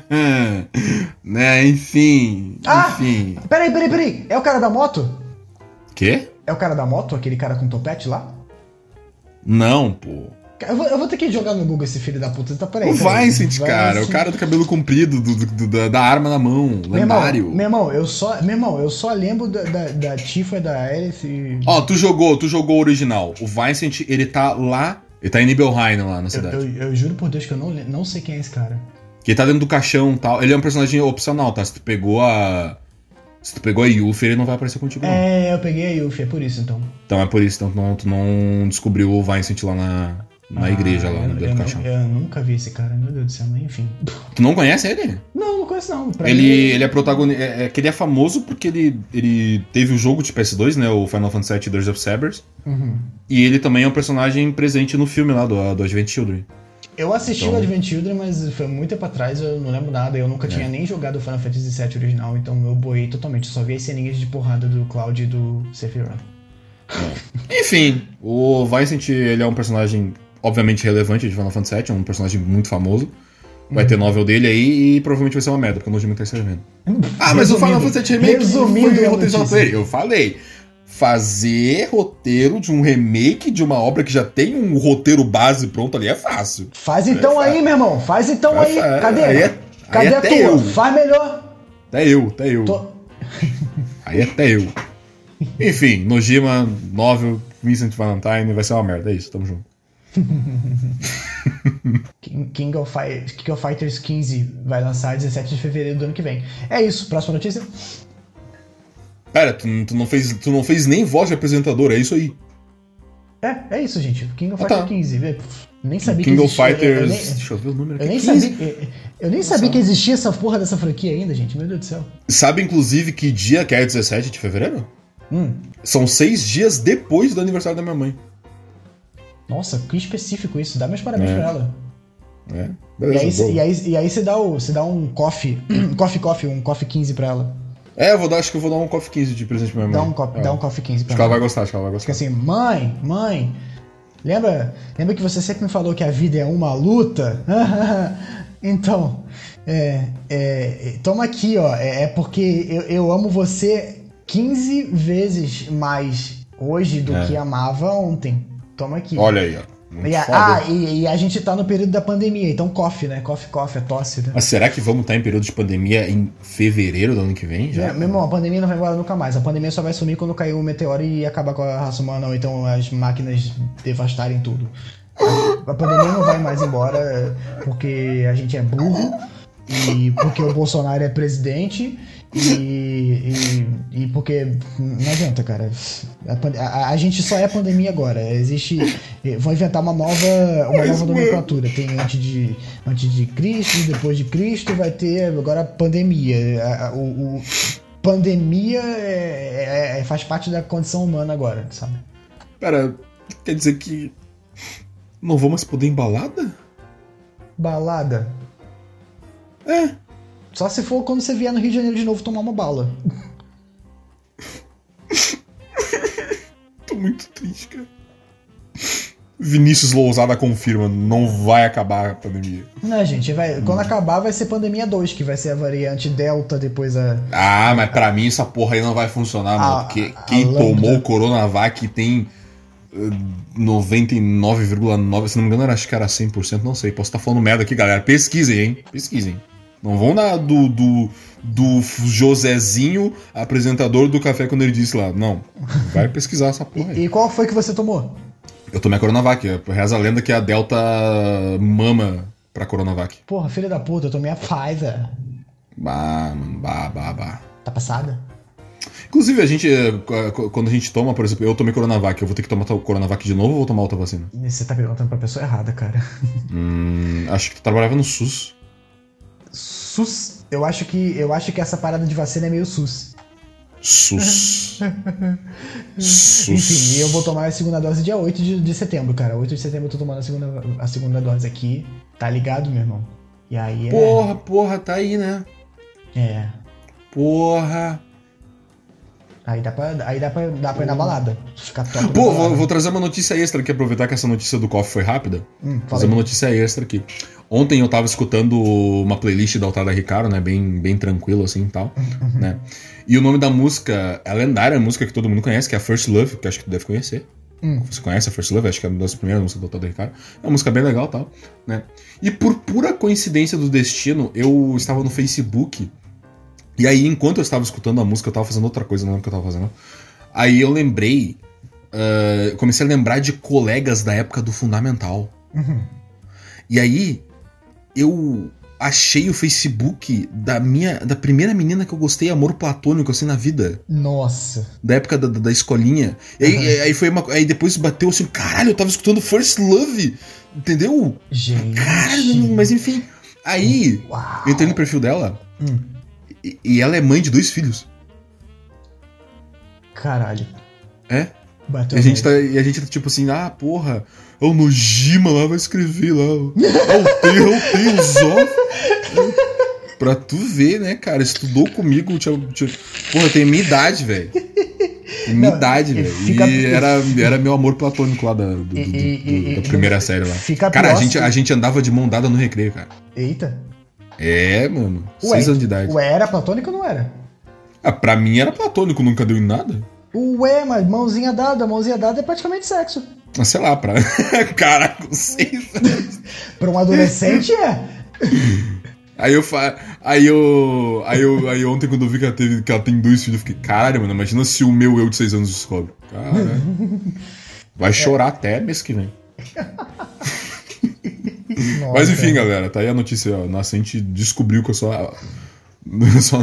Speaker 1: né, enfim.
Speaker 2: Ah!
Speaker 1: Enfim.
Speaker 2: Peraí, peraí, peraí. É o cara da moto?
Speaker 1: Quê?
Speaker 2: É o cara da moto? Aquele cara com topete lá?
Speaker 1: Não, pô.
Speaker 2: Eu vou, eu vou ter que jogar no Google esse filho da puta. Tá, peraí.
Speaker 1: O
Speaker 2: peraí.
Speaker 1: Vincent, cara, o cara do cabelo comprido, do, do- da, da arma na mão, lendário.
Speaker 2: meu irmão, eu só, meu irmão, eu só lembro da, da, da Tifa, da Aerith e...
Speaker 1: Ó, tu jogou, tu jogou o original. O Vincent, ele tá lá, ele tá em Nibelheim lá na
Speaker 2: eu,
Speaker 1: cidade.
Speaker 2: eu, eu juro por Deus que eu não, não sei quem é esse cara.
Speaker 1: Que ele tá dentro do caixão e tal. Ele é um personagem opcional, tá? Se tu pegou a. Se tu pegou a Yuffie, ele não vai aparecer contigo, não.
Speaker 2: É, eu peguei a Yuffie, é por isso então.
Speaker 1: Então é por isso, então tu não, tu não descobriu o Vincent lá na, na
Speaker 2: Ah,
Speaker 1: igreja, lá
Speaker 2: eu,
Speaker 1: dentro
Speaker 2: eu,
Speaker 1: do
Speaker 2: não-
Speaker 1: caixão.
Speaker 2: eu nunca vi esse cara, meu Deus do céu, mas enfim.
Speaker 1: Tu não conhece ele?
Speaker 2: Não, não conheço não. Pra
Speaker 1: Ele,
Speaker 2: mim,
Speaker 1: ele é protagonista. É, é que ele é famoso porque ele, ele teve o jogo de PS2, né? O Final Fantasy VII Doors of Sabers.
Speaker 2: Uhum.
Speaker 1: E ele também é um personagem presente no filme lá do, do Advent Children.
Speaker 2: Eu assisti
Speaker 1: Então-
Speaker 2: o Advent Children, mas foi muito tempo atrás, eu não lembro nada. Eu
Speaker 1: É.
Speaker 2: nunca tinha nem jogado o Final Fantasy VII original, então eu boiei totalmente. Eu só vi as ceninhas de porrada do Cloud e do Sephiroth.
Speaker 1: Enfim, o Vincent ele é um personagem obviamente relevante de Final Fantasy VII, é um personagem muito famoso. Vai
Speaker 2: Uhum.
Speaker 1: ter novel dele aí e provavelmente vai ser uma merda, porque o Nojima tá escrevendo. Ah, mas o Final Fantasy VII Remake
Speaker 2: resumindo
Speaker 1: foi
Speaker 2: notícia.
Speaker 1: por ele. Eu falei. Fazer roteiro de um remake de uma obra que já tem um roteiro base pronto ali é fácil.
Speaker 2: Faz então
Speaker 1: É,
Speaker 2: aí, meu irmão. Faz então
Speaker 1: É,
Speaker 2: aí.
Speaker 1: é,
Speaker 2: Cadê?
Speaker 1: aí é-
Speaker 2: Cadê
Speaker 1: aí
Speaker 2: a
Speaker 1: até
Speaker 2: tua?
Speaker 1: eu.
Speaker 2: Faz melhor.
Speaker 1: Até eu, até eu.
Speaker 2: Tô-
Speaker 1: Aí até eu. Enfim, Nojima, novel, Vincent Valentine, vai ser uma merda. É isso, tamo junto.
Speaker 2: King, King of, Fi- King of Fighters 15 vai lançar 17 de fevereiro do ano que vem. É isso. Próxima notícia?
Speaker 1: Pera, tu, tu não fez, tu não fez nem voz de apresentador, é isso aí.
Speaker 2: É, é isso, gente. King of
Speaker 1: Ah,
Speaker 2: Fighters
Speaker 1: tá.
Speaker 2: 15. vê, Nem sabia
Speaker 1: King
Speaker 2: que
Speaker 1: of
Speaker 2: existia.
Speaker 1: Fighters.
Speaker 2: Eu, eu nem,
Speaker 1: Deixa eu ver o número
Speaker 2: eu
Speaker 1: aqui.
Speaker 2: nem
Speaker 1: 15.
Speaker 2: sabia, eu, eu nem sabia que existia essa porra dessa franquia ainda, gente. Meu Deus do céu.
Speaker 1: Sabe, inclusive, que dia que é 17 de fevereiro?
Speaker 2: Hum,
Speaker 1: São seis dias depois do aniversário da minha mãe.
Speaker 2: Nossa, que específico isso. Dá meus parabéns
Speaker 1: É.
Speaker 2: pra ela.
Speaker 1: É.
Speaker 2: E
Speaker 1: Beleza,
Speaker 2: aí,
Speaker 1: boa.
Speaker 2: e, aí, e aí você dá, o, você dá um coffee, coffee coffee, um coffee 15 pra ela.
Speaker 1: É, eu vou dar, acho que eu vou dar um Coffee 15 de presente pra minha mãe.
Speaker 2: Dá um, coffee,
Speaker 1: É.
Speaker 2: dá um coffee 15 pra
Speaker 1: Acho que ela vai gostar, acho que ela vai
Speaker 2: Fica
Speaker 1: gostar.
Speaker 2: assim, mãe, mãe, lembra, lembra que você sempre me falou que a vida é uma luta? então, é, é, toma aqui, ó, é, é porque eu, eu amo você 15 vezes mais hoje do
Speaker 1: É.
Speaker 2: que amava ontem. Toma aqui.
Speaker 1: Olha aí, ó.
Speaker 2: E a, ah, e, e a gente tá no período da pandemia, então coffee, né? Coffee, coffee, é tosse, né?
Speaker 1: Mas será que vamos estar em período de pandemia em fevereiro do ano que vem? Já?
Speaker 2: É, meu irmão, a pandemia não vai embora nunca mais. A pandemia só vai sumir quando cair um meteoro e acabar com a raça humana, ou então as máquinas devastarem tudo. A pandemia não vai mais embora porque a gente é burro e porque o Bolsonaro é presidente e, e, e porque não adianta, cara. A, a- a gente só é pandemia agora. Existe. Vão inventar uma nova, uma nova nomenclatura. Tem antes de, antes de Cristo, depois de Cristo, vai ter agora pandemia. A- O, o- pandemia é- é- é- faz parte da condição humana agora, sabe?
Speaker 1: Pera, quer dizer que não vou mais poder ir em balada?
Speaker 2: Balada.
Speaker 1: É.
Speaker 2: Só se for quando você vier no Rio de Janeiro de novo tomar uma bala.
Speaker 1: Tô muito triste, cara. Vinícius Lousada confirma, não vai acabar a pandemia.
Speaker 2: Não, gente, vai, quando acabar vai ser pandemia 2, que vai ser a variante Delta, depois a.
Speaker 1: Ah, mas pra mim essa porra aí não vai funcionar, mano.
Speaker 2: A-
Speaker 1: Porque
Speaker 2: a
Speaker 1: quem
Speaker 2: lambda.
Speaker 1: tomou o Coronavac tem eh, 99,9%, se não me engano, acho que era 100%, não sei. Posso estar falando merda aqui, galera. Pesquisem, hein? Pesquisem. Não vão na do, do, do Josézinho, apresentador do Café quando ele disse lá. Não. Vai pesquisar essa porra aí.
Speaker 2: E, qual foi que você tomou?
Speaker 1: Eu tomei a Coronavac. Reza a lenda que a Delta mama pra Coronavac.
Speaker 2: Porra, filha da puta, eu tomei a Pfizer.
Speaker 1: Bah, mano, bah, bah, bah.
Speaker 2: Tá passada?
Speaker 1: Inclusive, a gente, eh, qu- quando a gente toma, por exemplo, eu tomei Coronavac, eu vou ter que tomar o Coronavac de novo ou vou tomar outra vacina?
Speaker 2: Você tá perguntando pra pessoa errada, cara.
Speaker 1: Hum, acho que tu trabalhava no SUS.
Speaker 2: SUS. Eu acho que eu acho que essa parada de vacina é meio SUS.
Speaker 1: SUS. SUS.
Speaker 2: Enfim, eu vou tomar a segunda dose dia 8 de, de setembro, cara. 8 de setembro eu tô tomando a segunda, a segunda dose aqui. Tá ligado, meu irmão? E aí é.
Speaker 1: Porra, porra, tá aí, né?
Speaker 2: É.
Speaker 1: Porra.
Speaker 2: Aí dá pra, aí dá pra, dá pra ir na balada. Ficar top.
Speaker 1: Pô, vou, vou trazer uma notícia extra aqui, aproveitar que essa notícia do cofre foi rápida.
Speaker 2: Hum,
Speaker 1: Fazer
Speaker 2: aí.
Speaker 1: uma notícia extra aqui. Ontem eu tava escutando uma playlist da Altada Ricardo, né? Bem, bem tranquilo assim e tal,
Speaker 2: Uhum.
Speaker 1: né? E o nome da música é lendária, a música que todo mundo conhece, que é a First Love, que acho que tu deve conhecer.
Speaker 2: Hum.
Speaker 1: Você conhece a First Love? Acho que é uma das primeiras músicas da Altada Ricardo. É uma música bem legal e tal, né? E por pura coincidência do destino, eu estava no Facebook. E aí, enquanto eu estava escutando a música, eu estava fazendo outra coisa, não lembro o que eu estava fazendo. Aí eu lembrei. eu comecei a lembrar de colegas da época do Fundamental.
Speaker 2: Uhum.
Speaker 1: E aí, eu achei o Facebook da minha da primeira menina que eu gostei, amor platônico, assim, na vida.
Speaker 2: Nossa.
Speaker 1: Da época da, da, da escolinha. E aí, aí foi uma. Aí depois bateu assim, caralho, eu tava escutando First Love. Entendeu?
Speaker 2: Gente.
Speaker 1: Caralho, mas enfim. Aí,
Speaker 2: Uau.
Speaker 1: eu entrei no perfil dela
Speaker 2: Hum,
Speaker 1: e, e ela é mãe de dois filhos.
Speaker 2: caralho.
Speaker 1: É?
Speaker 2: Bateu
Speaker 1: E a gente tá, e a gente tá tipo assim, ah, porra, o Nojima lá, vai escrever lá. É o Teu, é o Teu, Pra tu ver, né, cara? Estudou comigo, tinha, tinha... porra, tem minha idade, velho. Minha
Speaker 2: Não,
Speaker 1: idade, velho.
Speaker 2: fica-
Speaker 1: E era, era meu amor platônico lá da, do- do-
Speaker 2: E- e-
Speaker 1: do-
Speaker 2: e-
Speaker 1: da primeira série lá.
Speaker 2: Fica
Speaker 1: Cara, a gente, a gente andava de mão dada no recreio, cara.
Speaker 2: Eita.
Speaker 1: É, mano.
Speaker 2: Ué,
Speaker 1: seis anos de idade.
Speaker 2: Ué, era platônico ou não era?
Speaker 1: Ah, pra mim era platônico, nunca deu em nada.
Speaker 2: Ué, mas mãozinha dada, mãozinha dada é praticamente sexo.
Speaker 1: Mas sei lá, pra. Caraca, seis anos.
Speaker 2: Pra um adolescente é.
Speaker 1: Aí eu fa... aí eu aí eu aí ontem quando eu vi que ela, teve, que ela tem dois filhos, eu fiquei, caralho, mano, imagina se o meu eu de seis anos descobre. Caralho. Vai chorar até mês que vem.
Speaker 2: Nossa,
Speaker 1: Mas enfim, galera, tá aí a notícia, ó. Nascente descobriu que eu sou a- só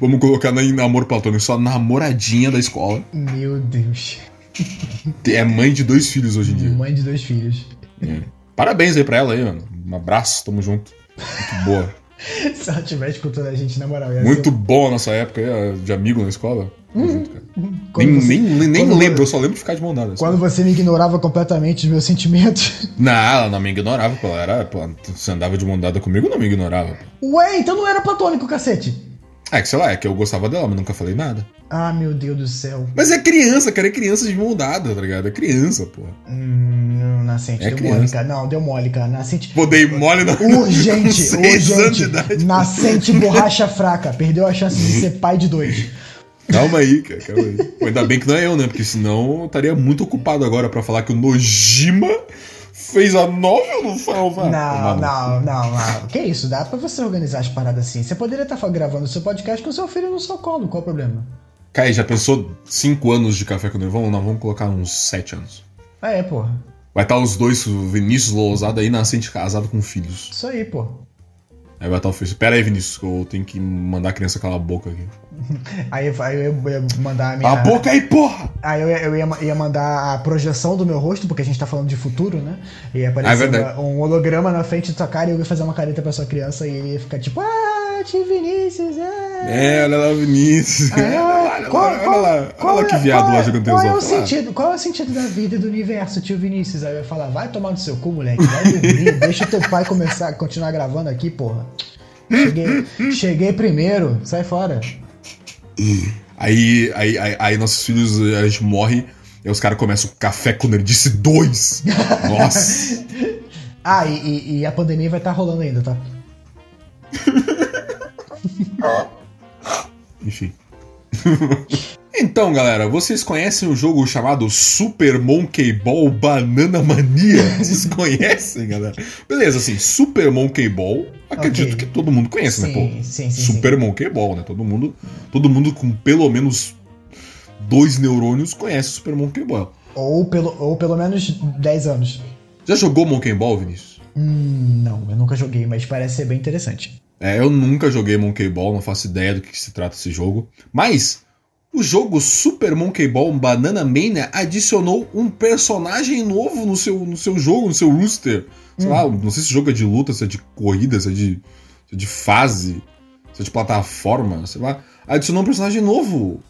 Speaker 1: vamos colocar na em amor platônico, só namoradinha da escola.
Speaker 2: Meu Deus.
Speaker 1: É mãe de dois filhos hoje em dia.
Speaker 2: Mãe de dois filhos.
Speaker 1: É. Parabéns aí pra ela aí, mano. Um abraço, tamo junto. Muito boa.
Speaker 2: Se ela tivesse escutando a gente, na moral,
Speaker 1: Muito
Speaker 2: ser...
Speaker 1: bom a nossa época aí, de amigo na escola. Tamo junto, cara.
Speaker 2: Quando
Speaker 1: Nem,
Speaker 2: você-
Speaker 1: nem, nem, lembro,
Speaker 2: você-
Speaker 1: eu só lembro de ficar de mão dada.
Speaker 2: Quando você me ignorava completamente os meus sentimentos.
Speaker 1: Não, ela não me ignorava, pô. Era, pô, você andava de mão dada comigo, não me ignorava. Pô.
Speaker 2: Ué, então não era platônico, cacete.
Speaker 1: É que sei lá, é que eu gostava dela, mas nunca falei nada.
Speaker 2: Ah, meu Deus do céu.
Speaker 1: Mas é criança, cara, é criança de mão dada, tá ligado? É criança, pô.
Speaker 2: Hum, nascente,
Speaker 1: É
Speaker 2: deu
Speaker 1: criança.
Speaker 2: mole, cara. Não, deu mole, cara. Nascente.
Speaker 1: Pô, dei mole na.
Speaker 2: Urgente, urgente. Nascente borracha fraca. Perdeu a chance de ser pai de dois.
Speaker 1: Calma aí, cara, calma aí. Pô, ainda bem que não é eu, né? Porque senão eu estaria muito ocupado agora pra falar que o Nojima fez a novel do Final Fantasy.
Speaker 2: Não, não, não, não. Que isso? Dá pra você organizar as paradas assim. Você poderia estar gravando o seu podcast com seu filho no seu colo. Qual o problema?
Speaker 1: Kai, já pensou cinco anos de café com Nervão? Não, vamos colocar uns sete anos.
Speaker 2: É, porra.
Speaker 1: Vai estar os dois, o Vinícius Lousada aí, nascente casado com filhos.
Speaker 2: Isso aí, pô.
Speaker 1: Aí vai estar o filho. Pera aí, Vinícius, que eu tenho que mandar a criança calar a boca aqui.
Speaker 2: Aí, aí eu ia mandar a minha.
Speaker 1: A boca aí, porra!
Speaker 2: Aí eu, ia, eu ia, ia mandar a projeção do meu rosto, porque a gente tá falando de futuro, né? Ia
Speaker 1: Ah, é
Speaker 2: aparecer uma- um holograma na frente da tua cara e eu ia fazer uma careta pra sua criança e ele ia ficar tipo, ah, tio Vinícius, é.
Speaker 1: É, olha lá o Vinícius.
Speaker 2: Ah,
Speaker 1: olha
Speaker 2: qual-
Speaker 1: lá,
Speaker 2: qual-
Speaker 1: lá, olha
Speaker 2: qual
Speaker 1: lá
Speaker 2: é-
Speaker 1: que viado
Speaker 2: qual
Speaker 1: lá
Speaker 2: é-
Speaker 1: jogando
Speaker 2: qual é, o sentido, qual é o sentido da vida e do universo, tio Vinícius? Aí eu ia falar, vai tomar no seu cu, moleque, vai dormir, deixa o teu pai começar, continuar gravando aqui, porra. cheguei, cheguei primeiro, sai fora.
Speaker 1: Aí, aí, aí, aí nossos filhos, a gente morre, e os caras começam café com nerdice 2. Nossa!
Speaker 2: ah, e, e, a pandemia vai estar tá rolando ainda, tá?
Speaker 1: Enfim. Então, galera, vocês conhecem o jogo chamado Super Monkey Ball Banana Mania? Vocês conhecem, galera? Beleza, assim, Super Monkey Ball, acredito okay. que todo mundo conhece,
Speaker 2: sim,
Speaker 1: né, pô?
Speaker 2: Sim, sim,
Speaker 1: Super
Speaker 2: sim.
Speaker 1: Monkey Ball, né? Todo mundo, todo mundo com pelo menos dois neurônios conhece Super Monkey Ball.
Speaker 2: Ou pelo, ou pelo menos 10 anos.
Speaker 1: Já jogou Monkey Ball, Vinícius?
Speaker 2: Hum, não, eu nunca joguei, mas parece ser bem interessante.
Speaker 1: É, eu nunca joguei Monkey Ball, não faço ideia do que se trata esse jogo. Mas o jogo Super Monkey Ball Banana Mania adicionou um personagem novo no seu, no seu jogo, no seu rooster. Sei hum. lá, não sei se jogo é de luta, se é de corrida, se é de, se é de fase, se é de plataforma, sei lá. Adicionou um personagem novo.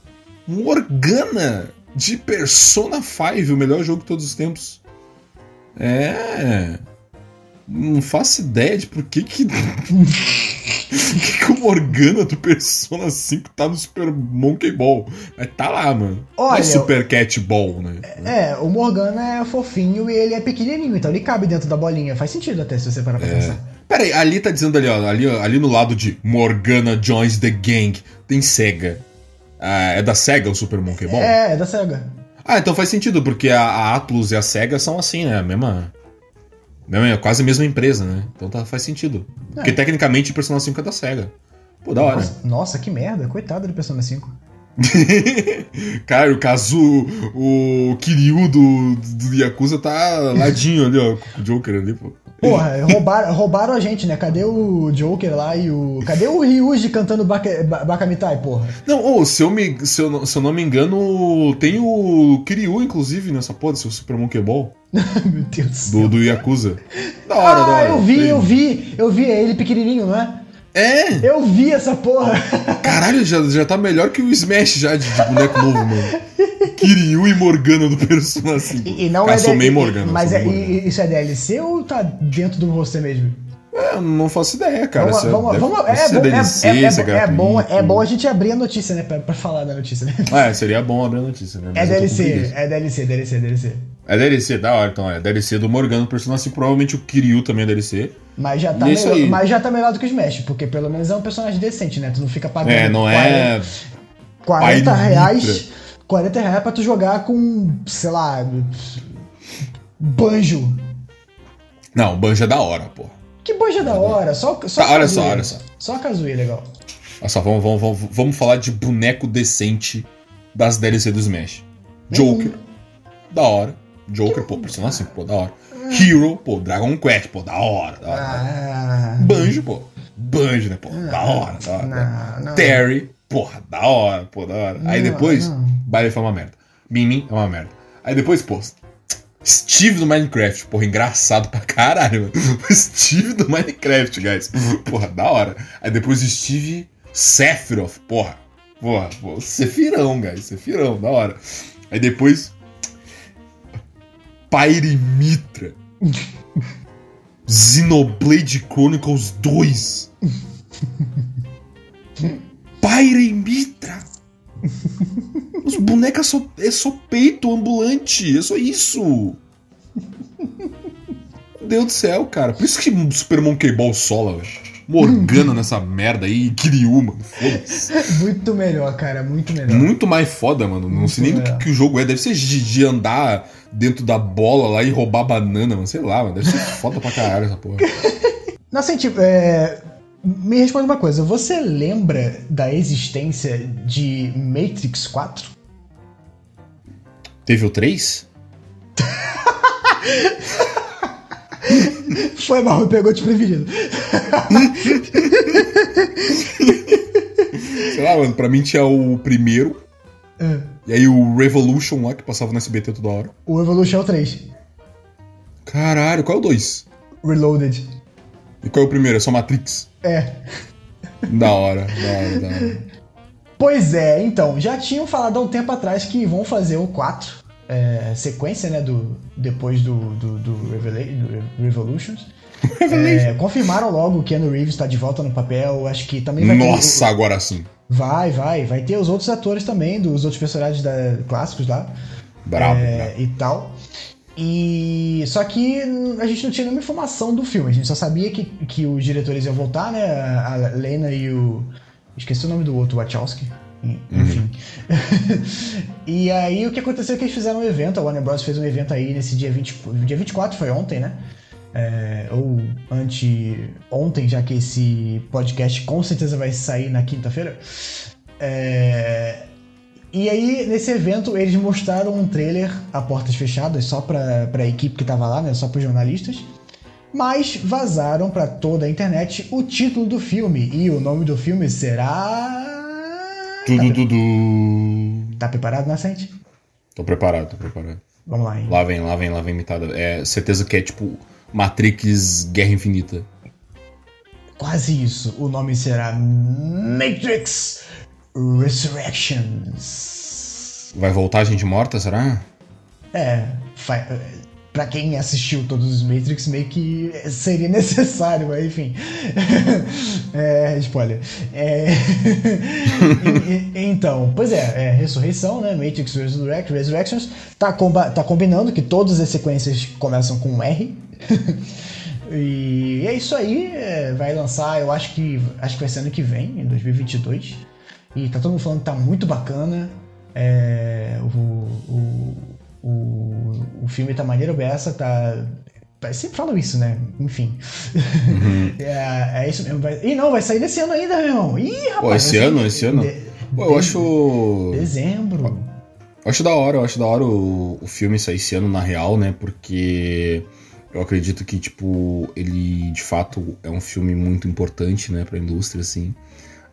Speaker 1: Morgana de Persona 5, o melhor jogo de todos os tempos. É. Não faço ideia de por que que. Por que, que o Morgana do Persona 5 tá no Super Monkey Ball? Mas tá lá, mano.
Speaker 2: Olha,
Speaker 1: Não é Super Cat Ball, né?
Speaker 2: É, o Morgana é fofinho e ele é pequenininho, então ele cabe dentro da bolinha. Faz sentido até se você parar pra é. pensar.
Speaker 1: Pera aí, ali tá dizendo ali, ó, ali, ali no lado de Morgana joins the gang, tem SEGA. Ah, é da SEGA o Super Monkey Ball?
Speaker 2: É, é da SEGA.
Speaker 1: Ah, então faz sentido, porque a, a Atlus e a SEGA são assim, né? A mesma. É quase a mesma empresa, né? Então tá, faz sentido. É. Porque tecnicamente o Persona 5 é da SEGA. Pô, da hora.
Speaker 2: Nossa, nossa que merda. Coitado do Persona 5.
Speaker 1: Cara, o Kazu, o Kiryu do, do Yakuza tá ladinho ali, ó, com o Joker ali, pô.
Speaker 2: Porra, roubaram, roubaram a gente, né? Cadê o Joker lá e o. Cadê o Ryuji cantando Baka, Bakamitai, porra?
Speaker 1: Não, oh, se, eu me, se, eu, se eu não me engano, tem o Kiryu, inclusive, nessa porra, seu Super Monkey Ball.
Speaker 2: Meu Deus do céu.
Speaker 1: Do, do Yakuza. Da hora,
Speaker 2: ah,
Speaker 1: da hora.
Speaker 2: eu vi, tem. eu vi. Eu vi ele pequenininho, não é?
Speaker 1: É!
Speaker 2: Eu vi essa porra!
Speaker 1: Caralho, já, já tá melhor que o Smash já de, de boneco novo, mano. Kiryu e Morgana do Persona 5.
Speaker 2: E, e não
Speaker 1: ah,
Speaker 2: é
Speaker 1: sou meio Morgana.
Speaker 2: Mas é,
Speaker 1: Morgana.
Speaker 2: isso é DLC ou tá dentro do roster mesmo?
Speaker 1: É, não faço ideia, cara.
Speaker 2: Vamos, vamos,
Speaker 1: deve,
Speaker 2: vamos, é, bom, DLC, é, é, é, é, bom, é bom a gente abrir a notícia, né? Pra, pra falar da notícia, né?
Speaker 1: É, seria bom abrir a notícia, né?
Speaker 2: Mas é DLC, é DLC, DLC, DLC.
Speaker 1: É DLC, da hora, então. É DLC do Morgana do Persona 5. Provavelmente o Kiryu também é DLC.
Speaker 2: Mas já, tá melhor, mas já tá melhor do que o Smash, porque pelo menos é um personagem decente, né? Tu não fica pagando.
Speaker 1: É, não 40, é.
Speaker 2: 40 reais. 40 reais pra tu jogar com, sei lá. Banjo.
Speaker 1: Não, banjo é da hora, pô.
Speaker 2: Que banjo é da hora? Só, só
Speaker 1: tá, olha só, olha só.
Speaker 2: Só a Kazuya é legal.
Speaker 1: Olha só, vamos, vamos, vamos, vamos falar de boneco decente das DLC do Smash. Joker. Da hora. Joker, pô, Persona 5, pô, da hora. Hero, pô, Dragon Quest, pô, da hora, da hora. Ah, Banjo, pô. Banjo, né, pô, não, da hora, da hora. Não, não. Terry, porra, da hora, pô, da hora. Aí depois, Baile foi uma merda. Mimi é uma merda. Aí depois, pô, Steve do Minecraft, porra, engraçado pra caralho, mano. Steve do Minecraft, guys. Porra, da hora. Aí depois Steve Sephiroth, porra. Porra, porra, Sefirão, guys, Sefirão, da hora. Aí depois Pyrimitra. Xenoblade Chronicles 2. Pyrimitra. Os bonecas só, é só peito ambulante. É só isso. Deus do céu, cara. Por isso que Super Monkey Ball sola, velho. Morgana nessa merda aí, Kiryu, mano.
Speaker 2: Muito melhor, cara. Muito melhor.
Speaker 1: Muito mais foda, mano. Não sei nem do que, que, o jogo é. Deve ser de, de, andar dentro da bola lá e roubar banana, mano. Sei lá, mano. Deve ser foda pra caralho essa porra.
Speaker 2: Não, assim, tipo, é... Me responde uma coisa. Você lembra da existência de Matrix 4?
Speaker 1: Teve o 3?
Speaker 2: Foi mal, me pegou desprevenido.
Speaker 1: Sei lá, mano, pra mim tinha o primeiro. É. E aí o Revolution lá, que passava no SBT toda hora.
Speaker 2: O Revolution é o 3.
Speaker 1: Caralho, qual é o 2?
Speaker 2: Reloaded.
Speaker 1: E qual é o primeiro? É só Matrix?
Speaker 2: É.
Speaker 1: Da hora, da hora, da hora.
Speaker 2: Pois é, então, já tinham falado há um tempo atrás que vão fazer o 4. É, sequência, né, do, depois do, do, do, Revela do Revolutions. é, confirmaram logo que Keanu Reeves está de volta no papel. Acho que também vai
Speaker 1: Nossa, ter, agora sim.
Speaker 2: Vai, vai. Vai ter os outros atores também, dos outros personagens da, clássicos lá.
Speaker 1: Bravo,
Speaker 2: é, E tal. E só que a gente não tinha nenhuma informação do filme. A gente só sabia que, que os diretores iam voltar, né? A Lena e o. Esqueci o nome do outro, Wachowski. Uhum. Enfim. Uhum. e aí o que aconteceu é que eles fizeram um evento, a Warner Bros. fez um evento aí nesse dia 20, dia 24, foi ontem, né? É, ou ante ontem, já que esse podcast com certeza vai sair na quinta-feira. É, e aí, nesse evento, eles mostraram um trailer a portas fechadas, só pra, pra equipe que tava lá, né? Só pros jornalistas. Mas vazaram para toda a internet o título do filme. E o nome do filme será.
Speaker 1: Tudo, tá, tudo.
Speaker 2: Tá preparado, Nascente?
Speaker 1: Tô preparado, tô preparado.
Speaker 2: Vamos lá, hein?
Speaker 1: Lá vem, lá vem, lá vem mitada. É certeza que é tipo Matrix Guerra Infinita.
Speaker 2: Quase isso. O nome será Matrix Resurrections.
Speaker 1: Vai voltar a gente morta, será?
Speaker 2: É, para quem assistiu todos os Matrix, meio que seria necessário, mas enfim. é, spoiler. É... então, pois é, é, ressurreição, né? Matrix Resurrect, Resurrections. Tá, comba tá combinando que todas as sequências começam com R. e é isso aí, é, vai lançar, eu acho que acho que vai ser ano que vem, em 2022. E tá todo mundo falando que tá muito bacana. É, o, o, o, filme tá maneiro beça, tá. Sempre falam isso, né? Enfim. Uhum. é, é, isso mesmo. Vai... E não, vai sair desse ano ainda, meu irmão. Ih, rapaz.
Speaker 1: Pô, esse ano? Esse ano? De... Pô, eu acho.
Speaker 2: Dezembro.
Speaker 1: Eu acho da hora, eu acho da hora o, o filme sair esse ano, na real, né? Porque eu acredito que, tipo, ele de fato é um filme muito importante, né, pra indústria, assim.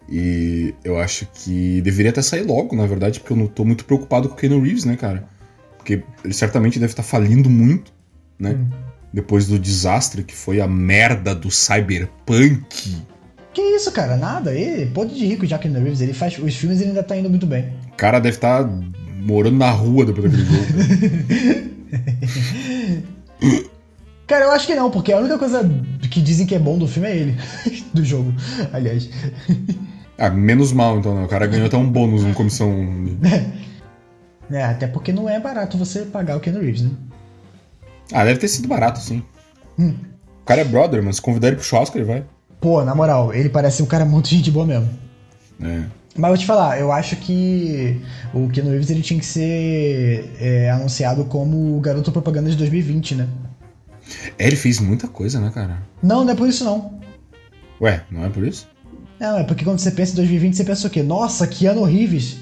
Speaker 1: E eu acho que deveria até sair logo, na verdade, porque eu não tô muito preocupado com o Keanu Reeves, né, cara? Porque ele certamente deve estar falindo muito, né? Hum. Depois do desastre que foi a merda do Cyberpunk.
Speaker 2: Que isso, cara? Nada. Ele pode de rico Keanu Reeves. Ele faz os filmes e ele ainda tá indo muito bem.
Speaker 1: O cara deve estar tá morando na rua depois daquele jogo.
Speaker 2: Cara, eu acho que não, porque a única coisa que dizem que é bom do filme é ele. do jogo, aliás.
Speaker 1: Ah, menos mal então, né? O cara ganhou até um bônus, uma comissão.
Speaker 2: É, até porque não é barato você pagar o Ken Reeves, né?
Speaker 1: Ah, deve ter sido barato, sim. Hum. O cara é brother, mas se convidar ele pro churrasco, ele vai.
Speaker 2: Pô, na moral, ele parece um cara muito gente boa mesmo.
Speaker 1: É.
Speaker 2: Mas vou te falar, eu acho que o Keanu Reeves ele tinha que ser é, anunciado como o garoto propaganda de 2020, né?
Speaker 1: É, ele fez muita coisa, né, cara?
Speaker 2: Não, não é por isso não.
Speaker 1: Ué, não é por isso?
Speaker 2: Não, é porque quando você pensa em 2020, você pensa o quê? Nossa, que ano Reeves!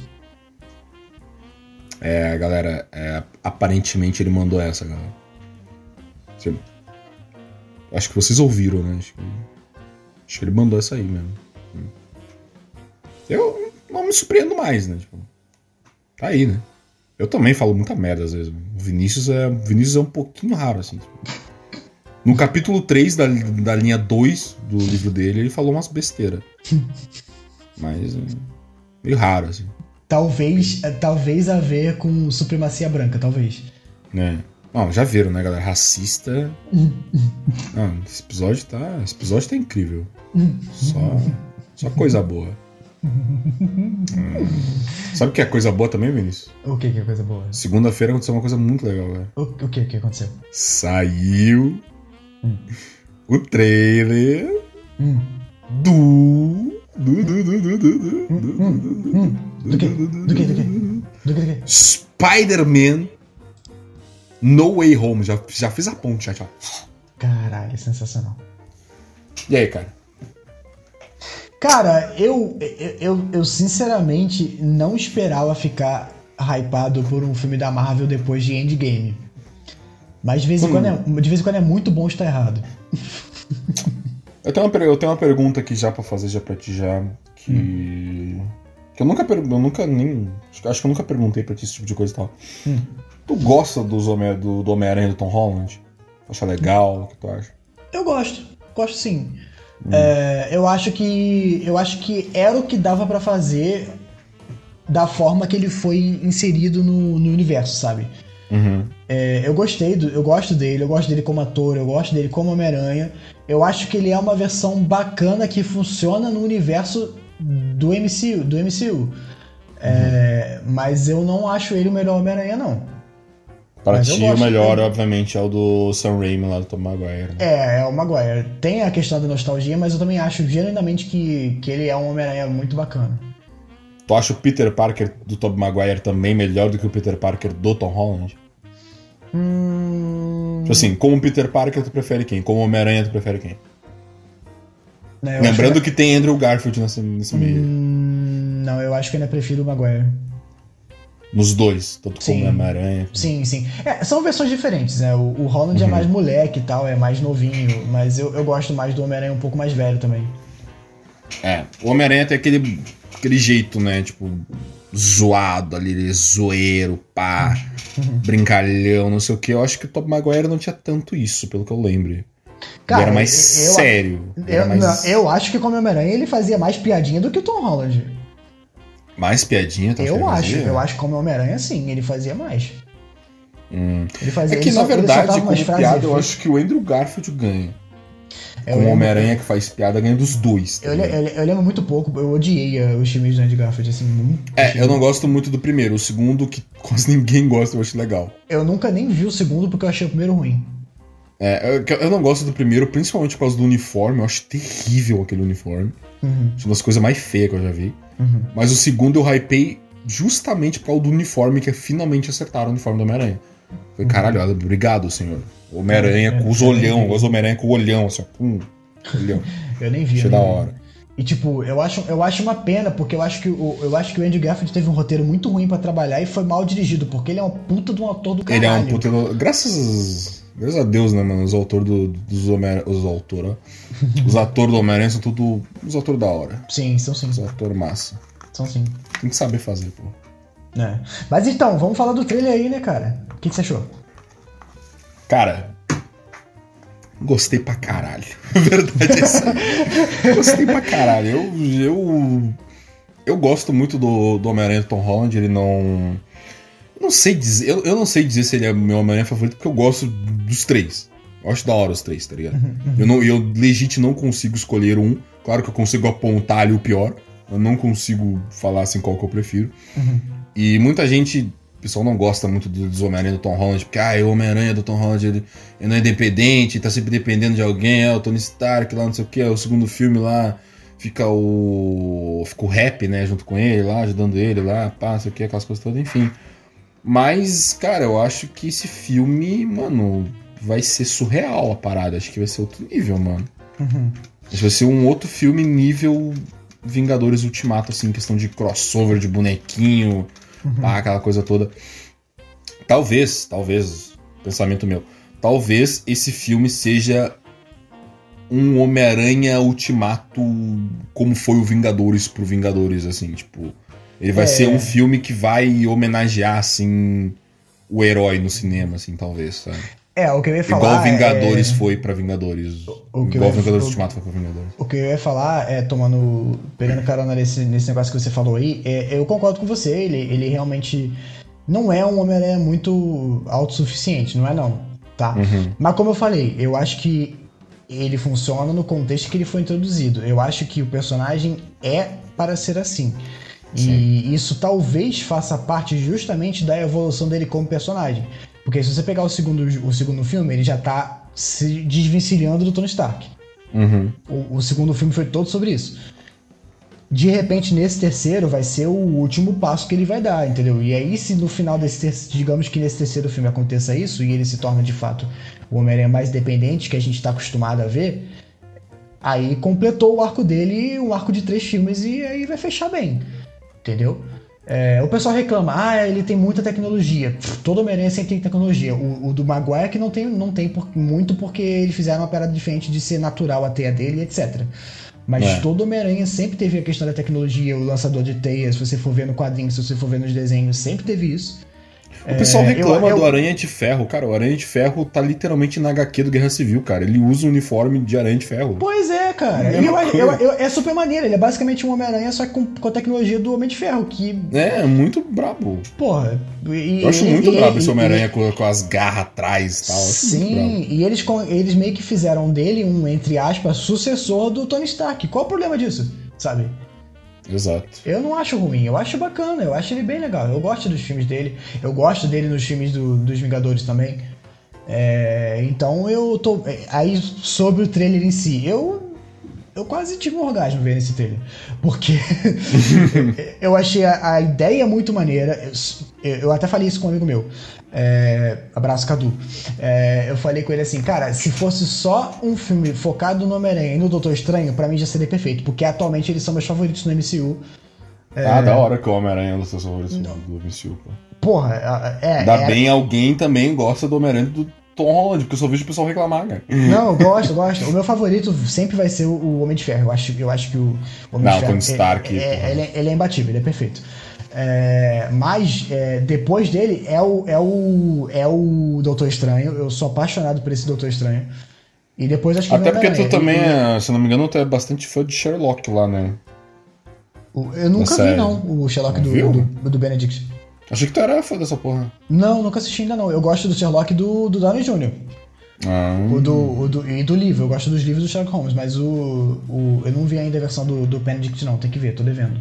Speaker 1: É, galera, é, aparentemente ele mandou essa, galera. Você, acho que vocês ouviram, né? Acho que, acho que ele mandou essa aí mesmo. Eu não me surpreendo mais, né? Tipo, tá aí, né? Eu também falo muita merda às vezes. O Vinícius é, Vinícius é um pouquinho raro, assim. Tipo. No capítulo 3 da, da linha 2 do livro dele, ele falou umas besteiras. Mas é meio raro, assim.
Speaker 2: Talvez, é, talvez a ver com supremacia branca, talvez.
Speaker 1: É. Não, já viram, né, galera? Racista. Não, esse episódio tá. Esse episódio tá incrível. Só, só coisa boa. hum. Sabe o que é coisa boa também, Vinícius?
Speaker 2: O que, que é coisa boa?
Speaker 1: Segunda-feira aconteceu uma coisa muito legal, velho.
Speaker 2: O, o que que aconteceu?
Speaker 1: Saiu o trailer do. Do. Do. Do. Do. Do.
Speaker 2: Do que? Do que? Do que? Do que? Do que?
Speaker 1: Spider-Man No Way Home. Já, já fiz a ponte, já, tchau.
Speaker 2: Caralho, é sensacional.
Speaker 1: E aí, cara?
Speaker 2: Cara, eu, eu, eu sinceramente não esperava ficar hypado por um filme da Marvel depois de Endgame. Mas de vez em, hum. quando, é, de vez em quando é muito bom estar errado.
Speaker 1: Eu tenho, uma, eu tenho uma pergunta aqui já pra fazer já pra ti já. Que. Hum. Que eu nunca, eu nunca nem. Acho que eu nunca perguntei pra ti esse tipo de coisa e tal. Hum. Tu gosta dos Homem, do, do Homem-Aranha do Tom Holland? Acha legal? O que tu acha?
Speaker 2: Eu gosto. Gosto sim. Hum. É, eu acho que. Eu acho que era o que dava para fazer da forma que ele foi inserido no, no universo, sabe? Uhum. É, eu gostei, do, eu gosto dele, eu gosto dele como ator, eu gosto dele como Homem-Aranha. Eu acho que ele é uma versão bacana que funciona no universo do MCU. Do MCU. Uhum. É, mas eu não acho ele o melhor Homem-Aranha, não.
Speaker 1: Para ti, o melhor, obviamente, é o do Sam Raimi lá do Tom Maguire. Né?
Speaker 2: É, é o Maguire. Tem a questão da nostalgia, mas eu também acho genuinamente que, que ele é um Homem-Aranha muito bacana.
Speaker 1: Tu acha o Peter Parker do Tobey Maguire também melhor do que o Peter Parker do Tom Holland?
Speaker 2: Hum...
Speaker 1: Tipo assim, como Peter Parker tu prefere quem? Como Homem-Aranha tu prefere quem? Não, Lembrando que... que... tem Andrew Garfield nesse, nesse
Speaker 2: hum...
Speaker 1: meio.
Speaker 2: Não, eu acho que ainda prefiro o Maguire.
Speaker 1: Nos dois, tanto sim. como Homem-Aranha.
Speaker 2: Sim, sim. É, são versões diferentes, né? O, o Holland é uhum. é mais moleque e tal, é mais novinho, mas eu, eu gosto mais do Homem-Aranha um pouco mais velho também.
Speaker 1: É, o Homem-Aranha tem aquele, aquele jeito, né? Tipo, zoado ali, zoeiro, pá, brincalhão, não sei o que. Eu acho que o Top Maguire não tinha tanto isso, pelo que eu lembro. Cara, ele era mais eu, sério.
Speaker 2: Eu,
Speaker 1: mais...
Speaker 2: Não, eu acho que como Homem-Aranha ele fazia mais piadinha do que o Tom Holland.
Speaker 1: Mais piadinha?
Speaker 2: Tá eu acho, fazia? eu acho que como Homem-Aranha sim, ele fazia mais.
Speaker 1: Hum. Ele fazia, é que na só, verdade, como piada, eu acho que o Andrew Garfield ganha. É, com o Homem-Aranha que faz piada, ganha dos dois.
Speaker 2: Tá eu, eu, eu, lembro muito pouco, eu odiei os filmes do Andrew Garfield, assim, muito.
Speaker 1: É, eu não gosto muito do primeiro. O segundo, que quase ninguém gosta, eu acho legal.
Speaker 2: Eu nunca nem vi o segundo porque eu achei o primeiro ruim.
Speaker 1: É, eu, eu não gosto do primeiro, principalmente por causa do uniforme. Eu acho terrível aquele uniforme. Uhum. É uma das coisas mais feias que eu já vi. Uhum. Mas o segundo eu hypei justamente por causa do uniforme, que finalmente acertaram o uniforme do Homem-Aranha. Foi caralho, obrigado, senhor. Homem-Aranha é, com os olhão, eu gosto do Homem-Aranha com o olhão, assim, pum, olhão.
Speaker 2: eu nem vi.
Speaker 1: Achei da hora.
Speaker 2: E tipo, eu acho, eu acho uma pena, porque eu acho que o, eu acho que o Andy Garfield teve um roteiro muito ruim para trabalhar e foi mal dirigido, porque ele é uma puta de um ator do caralho.
Speaker 1: Ele é um puta do... Graças, graças a Deus, né, mano? Os autores do, dos Homem Os autores, Os atores do Homem-Aranha são tudo os atores da hora.
Speaker 2: Sim, são sim.
Speaker 1: Os atores massa.
Speaker 2: São sim.
Speaker 1: Tem que saber fazer, pô.
Speaker 2: É. Mas então, vamos falar do trailer aí, né, cara? O que, que você achou?
Speaker 1: Cara, gostei pra caralho. Verdade é essa. gostei pra caralho. Eu, eu, eu gosto muito do, do Homem-Aranha Tom Holland. Ele não. Não sei dizer. Eu, eu não sei dizer se ele é meu Homem-Aranha favorito, porque eu gosto dos três. Eu acho da hora os três, tá ligado? Uhum, uhum. Eu, não, eu legit não consigo escolher um. Claro que eu consigo apontar ali o pior. Eu não consigo falar assim qual que eu prefiro. Uhum. E muita gente, o pessoal não gosta muito dos Homem-Aranha do Tom Holland, porque ah, o Homem-Aranha do Tom Holland ele, ele, não é independente, tá sempre dependendo de alguém, é o Tony Stark lá, não sei o que, é o segundo filme lá, fica o. fica o rap, né, junto com ele lá, ajudando ele lá, pá, não sei o que, aquelas coisas todas, enfim. Mas, cara, eu acho que esse filme, mano, vai ser surreal a parada. Acho que vai ser outro nível, mano. Uhum. Acho que vai ser um outro filme nível Vingadores Ultimato, assim, questão de crossover, de bonequinho, uhum. pá, aquela coisa toda. Talvez, talvez, pensamento meu, talvez esse filme seja um Homem-Aranha Ultimato como foi o Vingadores pro Vingadores, assim, tipo. Ele vai é. ser um filme que vai homenagear, assim, o herói no cinema, assim, talvez, sabe?
Speaker 2: É, o que eu ia falar.
Speaker 1: Igual Vingadores é... foi pra Vingadores. O que Igual Vingadores ia... Ultimato foi pra Vingadores.
Speaker 2: O que eu ia falar é, tomando. pegando carona nesse, nesse negócio que você falou aí, é, eu concordo com você, ele, ele realmente não é um Homem-Aranha muito autossuficiente, não é não, tá? Uhum. Mas como eu falei, eu acho que ele funciona no contexto que ele foi introduzido. Eu acho que o personagem é para ser assim. Sim. E isso talvez faça parte justamente da evolução dele como personagem. Porque se você pegar o segundo, o segundo filme, ele já tá se desvencilhando do Tony Stark. Uhum. O, o, segundo filme foi todo sobre isso. De repente, nesse terceiro, vai ser o último passo que ele vai dar, entendeu? E aí, se no final desse digamos que nesse terceiro filme aconteça isso, e ele se torna de fato o Homem-Aranha mais dependente que a gente está acostumado a ver, aí completou o arco dele, um arco de três filmes, e aí vai fechar bem, entendeu? É, o pessoal reclama, ah, ele tem muita tecnologia. todo Homem-Aranha sempre tem tecnologia. O, o, do Maguire que não tem, não tem por, muito porque eles fizeram uma parada diferente de ser natural a teia dele, etc. Mas é. todo Homem-Aranha sempre teve a questão da tecnologia, o lançador de teias, se você for ver no quadrinho, se você for ver nos desenhos, sempre teve isso.
Speaker 1: O pessoal é, reclama eu, eu... do Aranha de Ferro. Cara, o Aranha de Ferro tá literalmente na HQ do Guerra Civil, cara. Ele usa o uniforme de Aranha de Ferro.
Speaker 2: Pois é, cara. É, eu, eu, é super maneiro. Ele é basicamente um Homem-Aranha, só que com, com a tecnologia do Homem de Ferro, que...
Speaker 1: É, muito brabo.
Speaker 2: Porra.
Speaker 1: E, eu acho e, muito e, brabo esse Homem-Aranha com, com, as garras atrás e tal.
Speaker 2: Sim, e eles, eles meio que fizeram dele um, entre aspas, sucessor do Tony Stark. Qual o problema disso, sabe?
Speaker 1: Exato.
Speaker 2: Eu não acho ruim, eu acho bacana, eu acho ele bem legal. Eu gosto dos filmes dele, eu gosto dele nos filmes do, dos Vingadores também. É, então eu tô. Aí sobre o trailer em si, eu. Eu quase tive um orgasmo vendo esse trailer. Porque eu achei a, a, ideia muito maneira. Eu, eu, até falei isso com um amigo meu. É, abraço, Cadu. É, eu falei com ele assim, cara, se fosse só um filme focado no Homem-Aranha e no Doutor Estranho, para mim já seria perfeito, porque atualmente eles são meus favoritos no MCU.
Speaker 1: É... Ah, da hora que o Homem-Aranha é um dos seus favoritos do MCU, pô.
Speaker 2: Porra, é.
Speaker 1: Ainda é... bem alguém também gosta do Homem-Aranha do Tom Holland, porque eu só vejo o pessoal reclamar, cara.
Speaker 2: Não, eu gosto, eu gosto. O meu favorito sempre vai ser o Homem de Ferro. Eu acho, eu acho que o Homem
Speaker 1: Não,
Speaker 2: de Ferro.
Speaker 1: Tony Stark.
Speaker 2: É, é, ele, é, ele é imbatível, ele é perfeito. É, mas é, depois dele é o, é, o, é o Doutor Estranho. Eu sou apaixonado por esse Doutor Estranho. E depois acho que
Speaker 1: Até porque tu também, é, se não me engano, tu é bastante fã de Sherlock lá, né?
Speaker 2: Eu nunca vi, não, o Sherlock do, do, do, Benedict.
Speaker 1: Achei que tu era fã dessa porra.
Speaker 2: Não, nunca assisti ainda não. Eu gosto do Sherlock do, do Downey Jr. Ah. O do, o do, e do livro, eu gosto dos livros do Sherlock Holmes, mas o, o eu não vi ainda a versão do, do Benedict, não, tem que ver, tô devendo.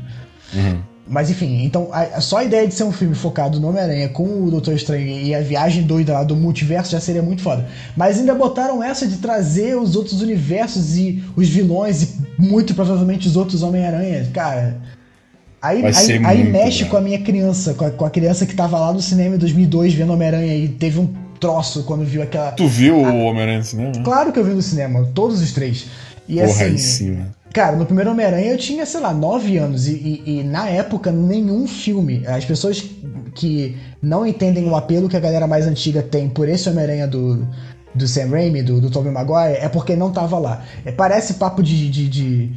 Speaker 2: Uhum. Mas enfim, então a, só a ideia de ser um filme focado no Homem-Aranha com o Doutor Estranho e a viagem doida lá do multiverso já seria muito foda. Mas ainda botaram essa de trazer os outros universos e os vilões e muito provavelmente os outros Homem-Aranha. Cara, aí, aí, aí mexe com a minha criança, com a, com a, criança que tava lá no cinema em 2002 vendo Homem-Aranha e teve um troço quando viu aquela.
Speaker 1: Tu viu o Homem-Aranha no cinema?
Speaker 2: Claro que eu vi no cinema, todos os três. E
Speaker 1: Porra,
Speaker 2: assim,
Speaker 1: aí sim.
Speaker 2: Cara, no primeiro Homem-Aranha eu tinha, sei lá, 9 anos e, e, e, na época nenhum filme. As pessoas que não entendem o apelo que a galera mais antiga tem por esse Homem-Aranha do, do Sam Raimi, do, do Tobey Maguire, é porque não tava lá. É, parece papo de, de, de,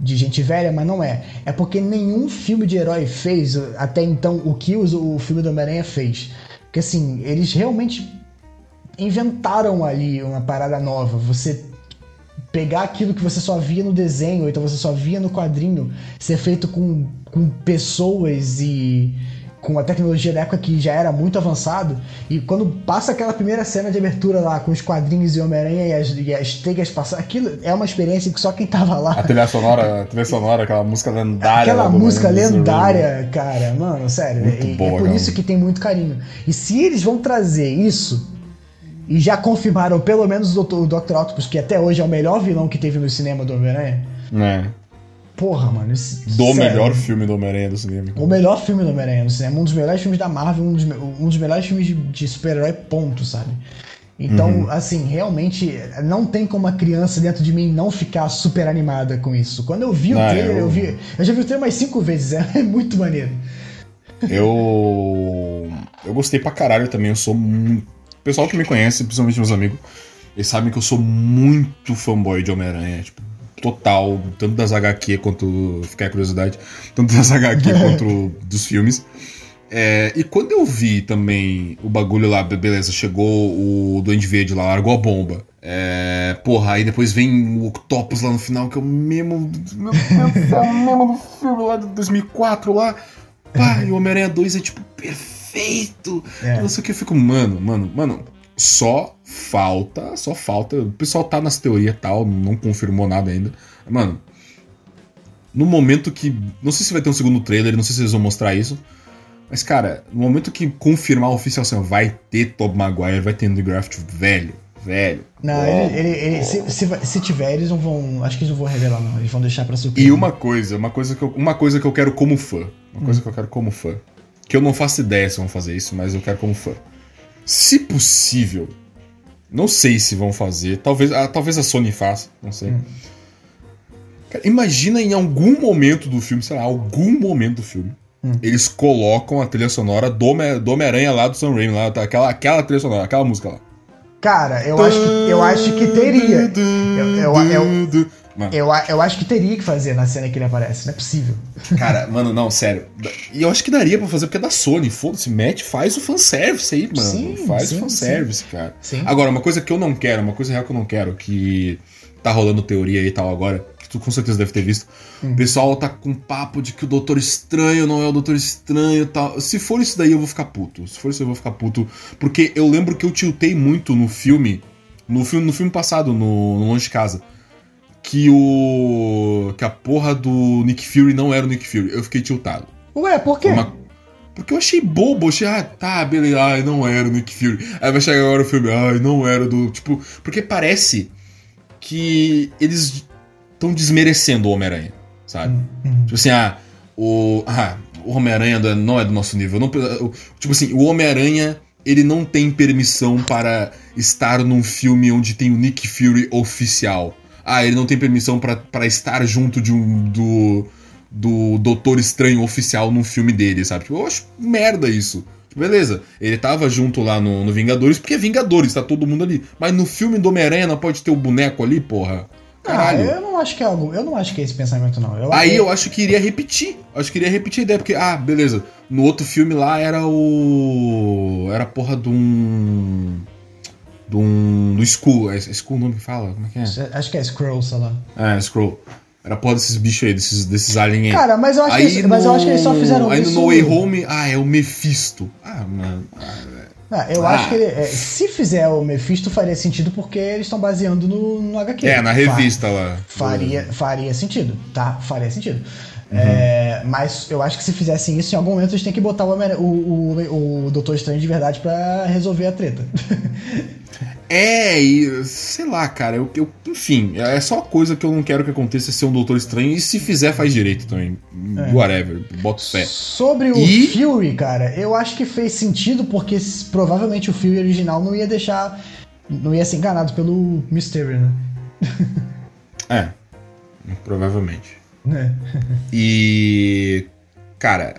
Speaker 2: de, gente velha, mas não é. É porque nenhum filme de herói fez até então o que o, filme do Homem-Aranha fez. Porque assim, eles realmente inventaram ali uma parada nova. Você pegar aquilo que você só via no desenho, então você só via no quadrinho, ser feito com, com pessoas e com a tecnologia da época que já era muito avançado, e quando passa aquela primeira cena de abertura lá com os quadrinhos e Homem-Aranha e as, e as teias passando, aquilo é uma experiência que só quem tava lá.
Speaker 1: A trilha sonora, a trilha sonora aquela música lendária.
Speaker 2: Aquela música lendária, cara, mano, sério. Muito é, boa, é por isso que tem muito carinho. E se eles vão trazer isso e já confirmaram pelo menos o Dr. Octopus, que até hoje é o melhor vilão que teve no cinema do Homem-Aranha.
Speaker 1: É.
Speaker 2: Porra, mano. Esse,
Speaker 1: do sério, melhor filme do Homem-Aranha do cinema.
Speaker 2: O melhor filme do Homem-Aranha no cinema. Um dos melhores filmes da Marvel, um dos, um dos melhores filmes de, de super-herói, ponto, sabe? Então, uhum. assim, realmente não tem como uma criança dentro de mim não ficar super animada com isso. Quando eu vi o ah, trailer, eu... eu... vi. Eu já vi o trailer mais cinco vezes, é muito maneiro.
Speaker 1: Eu. Eu gostei pra caralho também, eu sou muito o pessoal que me conhece, principalmente meus amigos, eles sabem que eu sou muito fanboy de Homem-Aranha, tipo, total, tanto das HQ quanto. Fica a curiosidade, tanto das HQ quanto dos filmes. É, e quando eu vi também o bagulho lá, beleza, chegou o Duende Verde lá, largou a bomba. É, porra, aí depois vem o Octopus lá no final, que é o mesmo. Meu Deus, é o mesmo do filme lá de 2004 lá. Pá, e o Homem-Aranha 2 é tipo perfeito perfeito. É. Não sei o que. Eu fico, mano, mano, mano. Só falta, só falta. O pessoal tá nas teorias tal, não confirmou nada ainda. Mano, no momento que. Não sei se vai ter um segundo trailer, não sei se eles vão mostrar isso. Mas, cara, no momento que confirmar oficial assim, vai ter Tob Maguire, vai ter Andy Graft velho, velho.
Speaker 2: Não, oh, ele, ele, ele oh. se, se, se, tiver, eles não vão. Acho que eles não vão revelar, não. Eles vão deixar pra surpresa.
Speaker 1: E uma coisa, uma coisa que eu, uma coisa que eu quero como fã. Uma hum. coisa que eu quero como fã. Que eu não faço ideia se vão fazer isso, mas eu quero como fã. Se possível, não sei se vão fazer, talvez, ah, talvez a Sony faça, não sei. Hum. Cara, imagina em algum momento do filme, sei lá, algum momento do filme, hum. eles colocam a trilha sonora do, do Homem-Aranha lá do Sam Raimi, lá, tá, aquela, aquela trilha sonora, aquela música lá.
Speaker 2: Cara, eu acho que, eu acho que teria. Eu, eu, eu,
Speaker 1: mano.
Speaker 2: Eu, eu acho que teria que fazer na cena que ele aparece, não é possível.
Speaker 1: Cara, mano, não, sério. E eu acho que daria pra fazer, porque é da Sony. Foda-se, mete, faz o fanservice aí, mano. Sim, faz sim, o fanservice, sim. cara. Sim. Agora, uma coisa que eu não quero, uma coisa real que eu não quero, que tá rolando teoria e tal agora, que tu com certeza deve ter visto. Hum. O pessoal tá com papo de que o Doutor Estranho não é o Doutor Estranho e tal. Se for isso daí, eu vou ficar puto. Se for isso, eu vou ficar puto. Porque eu lembro que eu tiltei muito no filme. No filme, no filme passado, no, no Longe de Casa que o. que a porra do Nick Fury não era o Nick Fury. Eu fiquei tiltado.
Speaker 2: Ué, por quê? Uma...
Speaker 1: Porque eu achei bobo, achei, ah, tá, beleza, ai, não era o Nick Fury. Aí vai chegar agora o filme, ai, não era do. Tipo, porque parece que eles estão desmerecendo o Homem-Aranha, sabe? Uhum. Tipo assim, ah, o. Ah, o Homem-Aranha não é do nosso nível. Não, tipo assim, o Homem-Aranha ele não tem permissão para estar num filme onde tem o Nick Fury oficial ah, ele não tem permissão para estar junto de um do do Doutor Estranho oficial num filme dele, sabe? Tipo, eu acho merda isso. Tipo, beleza, ele tava junto lá no, no Vingadores, porque é Vingadores, tá todo mundo ali. Mas no filme do Homem-Aranha não pode ter o boneco ali, porra.
Speaker 2: Caralho. Ah, eu não acho que é algo. Eu não acho que é esse pensamento, não.
Speaker 1: Eu, Aí eu... eu acho que iria repetir. Acho que iria repetir a ideia, porque, ah, beleza. No outro filme lá era o. Era a porra de um de um. do Skull. É Skull o nome que fala? Como é que é?
Speaker 2: Acho que é Scroll, sei lá.
Speaker 1: É, Scroll. Era porra desses bichos aí, desses, desses aliens aí.
Speaker 2: Cara, mas eu acho, aí que, no, mas eu acho que eles só fizeram
Speaker 1: aí isso. Aí no No Way Home, ah, é o Mephisto. Ah, mano.
Speaker 2: Ah, eu ah. acho que ele, é, se fizer o Mephisto faria sentido porque eles estão baseando no, no HQ.
Speaker 1: É, na revista lá.
Speaker 2: Faria, faria sentido, tá? Faria sentido. Uhum. É, mas eu acho que se fizessem isso, em algum momento eles têm que botar o, o, o, o Doutor Estranho de verdade para resolver a treta.
Speaker 1: É, e sei lá, cara, eu, eu, enfim, é só coisa que eu não quero que aconteça ser um Doutor Estranho, e se fizer, faz direito também. É. Whatever, boto fé.
Speaker 2: Sobre o e... Fury, cara, eu acho que fez sentido, porque provavelmente o Fury original não ia deixar. não ia ser enganado pelo Mysterio, né?
Speaker 1: é, provavelmente. É. e. Cara,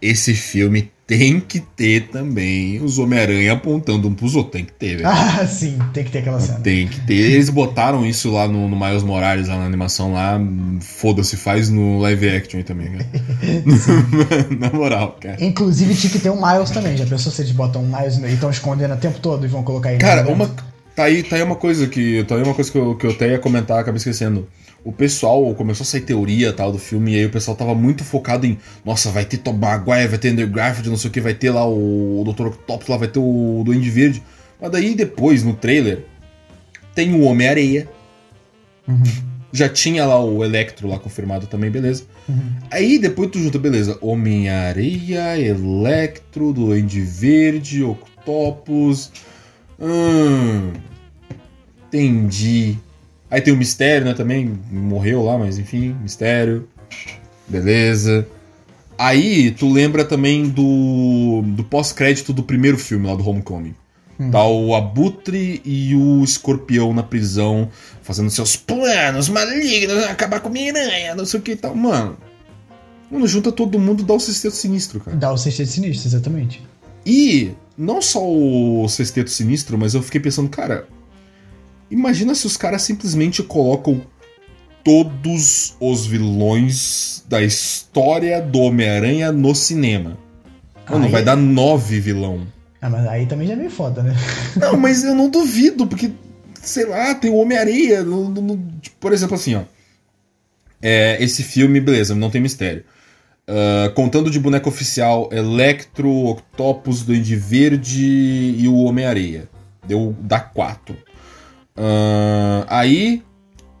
Speaker 1: esse filme tem que ter também os Homem-Aranha apontando um pros outros. Tem que ter, velho.
Speaker 2: Ah, sim, tem que ter aquela cena.
Speaker 1: Tem que ter. Eles botaram isso lá no, no Miles Morales, lá na animação lá. Foda-se, faz no live action também, cara. na moral, cara.
Speaker 2: Inclusive tinha que ter um Miles também. Já pensou se eles botam um Miles e estão escondendo o tempo todo e vão colocar aí?
Speaker 1: Cara, uma. Tá aí, tá aí uma coisa que. Tá aí uma coisa que eu, que eu até ia comentar, acabei esquecendo o pessoal começou a sair teoria tal do filme, e aí o pessoal tava muito focado em, nossa, vai ter Tom Maguire, vai ter Andrew Garfield, não sei o que, vai ter lá o, o Dr. Octopus, lá vai ter o Duende Verde. Mas daí depois, no trailer, tem o Homem-Areia. Uhum. Já tinha lá o Electro lá confirmado também, beleza. Uhum. Aí depois tu junta, beleza, Homem-Areia, Electro, Duende Verde, Octopus... Hum... Entendi. Aí tem o Mistério, né, também, morreu lá, mas enfim, Mistério. Beleza. Aí tu lembra também do, do pós-crédito do primeiro filme lá do Homecoming. Hum. Tá o Abutre e o Escorpião na prisão, fazendo seus planos malignos, acabar com minha aranha, não sei o que e tal. Mano, Mano, junta todo mundo dá o sexteto sinistro, cara.
Speaker 2: Dá o sexteto sinistro, exatamente.
Speaker 1: E não só o sexteto sinistro, mas eu fiquei pensando, cara, Imagina se os caras simplesmente colocam todos os vilões da história do Homem-Aranha no cinema. Mano, aí... vai dar nove vilão.
Speaker 2: Ah, mas aí também já é meio foda, né?
Speaker 1: Não, mas eu não duvido, porque, sei lá, tem o Homem-Areia. Tipo, por exemplo, assim, ó. É, esse filme, beleza, não tem mistério. Uh, contando de boneco oficial, Electro, Octopus, Duende Verde e o Homem-Areia. Deu, dá quatro. Uh, aí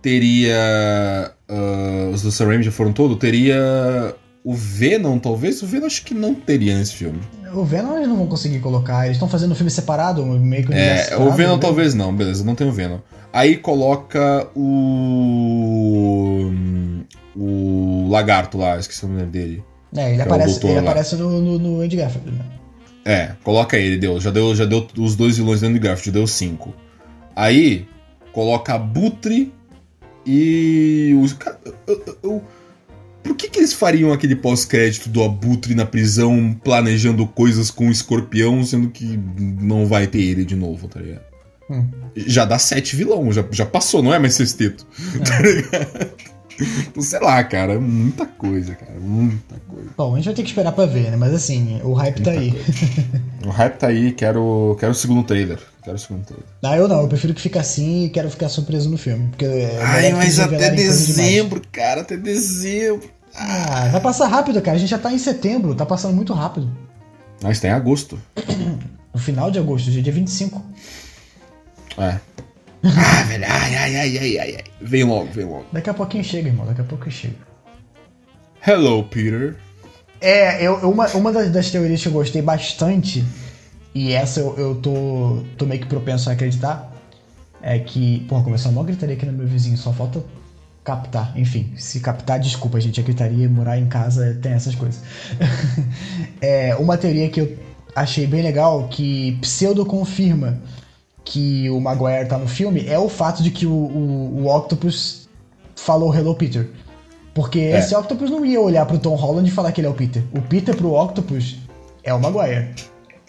Speaker 1: teria. Uh, os do Sam já foram todos? Teria. O Venom, talvez? O Venom acho que não teria nesse filme.
Speaker 2: O Venom eles não vão conseguir colocar. Eles estão fazendo um filme separado, meio que
Speaker 1: É, o Venom né? talvez não, beleza, não tem o Venom. Aí coloca o. O Lagarto lá, esqueci o nome dele.
Speaker 2: É, ele, é aparece, ele aparece no, no, no Andy Garfield, né?
Speaker 1: É, coloca ele, deu. Já deu, já deu os dois vilões do Andy Garfield, deu cinco. Aí coloca Abutre e os por que, que eles fariam aquele pós-crédito do Abutre na prisão planejando coisas com o escorpião, sendo que não vai ter ele de novo, tá ligado? hum. já dá sete vilão, já, já passou, não é mais sexteto. É. Tá ligado? Então, sei lá, cara, muita coisa, cara, muita coisa.
Speaker 2: Bom, a gente vai ter que esperar pra ver, né? Mas assim, o hype tá muita tá aí.
Speaker 1: o hype tá aí, quero, quero o segundo trailer. Quero o segundo trailer.
Speaker 2: Ah, eu não, eu prefiro que fique assim e quero ficar surpreso no filme. Porque
Speaker 1: é Ai, mas até dezembro, cara, até dezembro.
Speaker 2: Ah, vai passar rápido, cara. A gente já tá em setembro, tá passando muito rápido.
Speaker 1: Mas tá em agosto.
Speaker 2: No final de agosto, dia 25.
Speaker 1: É. Ah, velho, ai, ai, ai, ai, ai, Vem logo, vem logo.
Speaker 2: Daqui a pouquinho chega, irmão, daqui a pouco chega.
Speaker 1: Hello, Peter.
Speaker 2: É, eu, uma, uma das, das teorias que eu gostei bastante, e essa eu, eu tô, tô meio que propenso a acreditar, é que. Porra, começou a maior gritaria aqui no meu vizinho, só falta captar. Enfim, se captar, desculpa, gente, a gritaria, morar em casa tem essas coisas. é, uma teoria que eu achei bem legal, que pseudo confirma que o Maguire tá no filme é o fato de que o, o, o Octopus falou Hello Peter. Porque é. esse Octopus não ia olhar pro Tom Holland e falar que ele é o Peter. O Peter pro Octopus é o Maguire.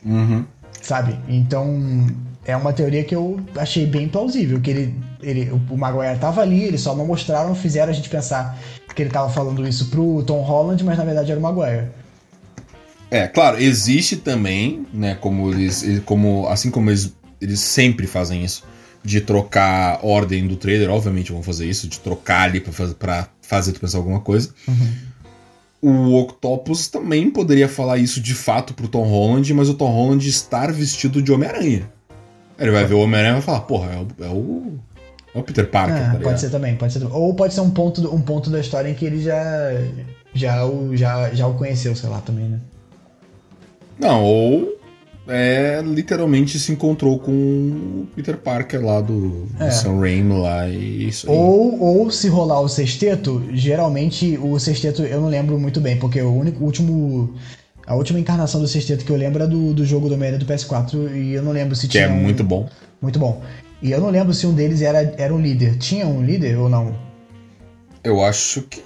Speaker 1: Uhum.
Speaker 2: Sabe? Então, é uma teoria que eu achei bem plausível. Que ele, ele, o Maguire tava ali, eles só não mostraram, fizeram a gente pensar que ele tava falando isso pro Tom Holland, mas na verdade era o Maguire.
Speaker 1: É, claro, existe também, né, como eles, como, assim como eles eles sempre fazem isso. De trocar a ordem do trailer, obviamente vão fazer isso, de trocar ali pra fazer, pra fazer tu pensar alguma coisa. Uhum. O Octopus também poderia falar isso de fato pro Tom Holland, mas o Tom Holland estar vestido de Homem-Aranha. Ele vai ver o Homem-Aranha e vai falar, porra, é o, é o, é o Peter Parker. É,
Speaker 2: tá pode ser também, pode ser. Ou pode ser um ponto, um ponto da história em que ele já, já, o, já, já o conheceu, sei lá, também, né?
Speaker 1: Não, ou é, literalmente se encontrou com o Peter Parker lá do, é. do Sam Raimi lá e isso
Speaker 2: aí. Ou, ou se rolar o sexteto, geralmente o sexteto eu não lembro muito bem, porque o único o último a última encarnação do sexteto que eu lembro é do, do jogo do Homem do PS4 e eu não lembro se
Speaker 1: que é
Speaker 2: tinha.
Speaker 1: Que é muito bom.
Speaker 2: Muito bom. E eu não lembro se um deles era, era um líder. Tinha um líder ou não?
Speaker 1: Eu acho que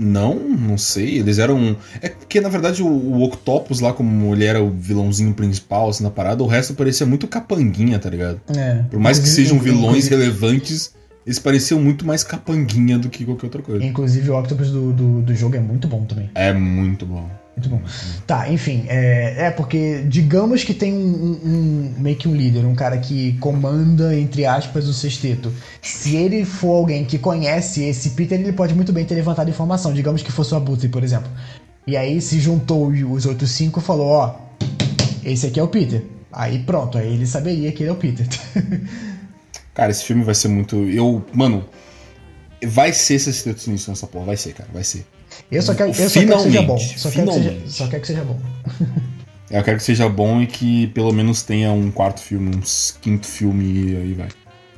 Speaker 1: não, não sei. Eles eram. É porque, na verdade, o, o, Octopus lá, como ele era o vilãozinho principal, assim, na parada, o resto parecia muito capanguinha, tá ligado?
Speaker 2: É.
Speaker 1: Por mais que sejam vilões relevantes, eles pareciam muito mais capanguinha do que qualquer outra coisa.
Speaker 2: Inclusive, o Octopus do, do, do jogo é muito bom também.
Speaker 1: É muito bom.
Speaker 2: Muito bom. Tá, enfim, é, é porque digamos que tem um, um, um, meio que um líder, um cara que comanda, entre aspas, o sexteto. Se ele for alguém que conhece esse Peter, ele pode muito bem ter levantado informação. Digamos que fosse o Abutre, por exemplo. E aí se juntou os outros cinco e falou, ó, esse aqui é o Peter. Aí pronto, aí ele saberia que ele é o Peter.
Speaker 1: cara, esse filme vai ser muito. Eu. Mano, vai ser sexteto sinistro nessa porra, vai ser, cara, vai ser.
Speaker 2: Eu só quero, eu só quero que seja bom. Só quero que seja, só quero que seja bom.
Speaker 1: eu quero que seja bom e que pelo menos tenha um quarto filme, um quinto filme e aí vai.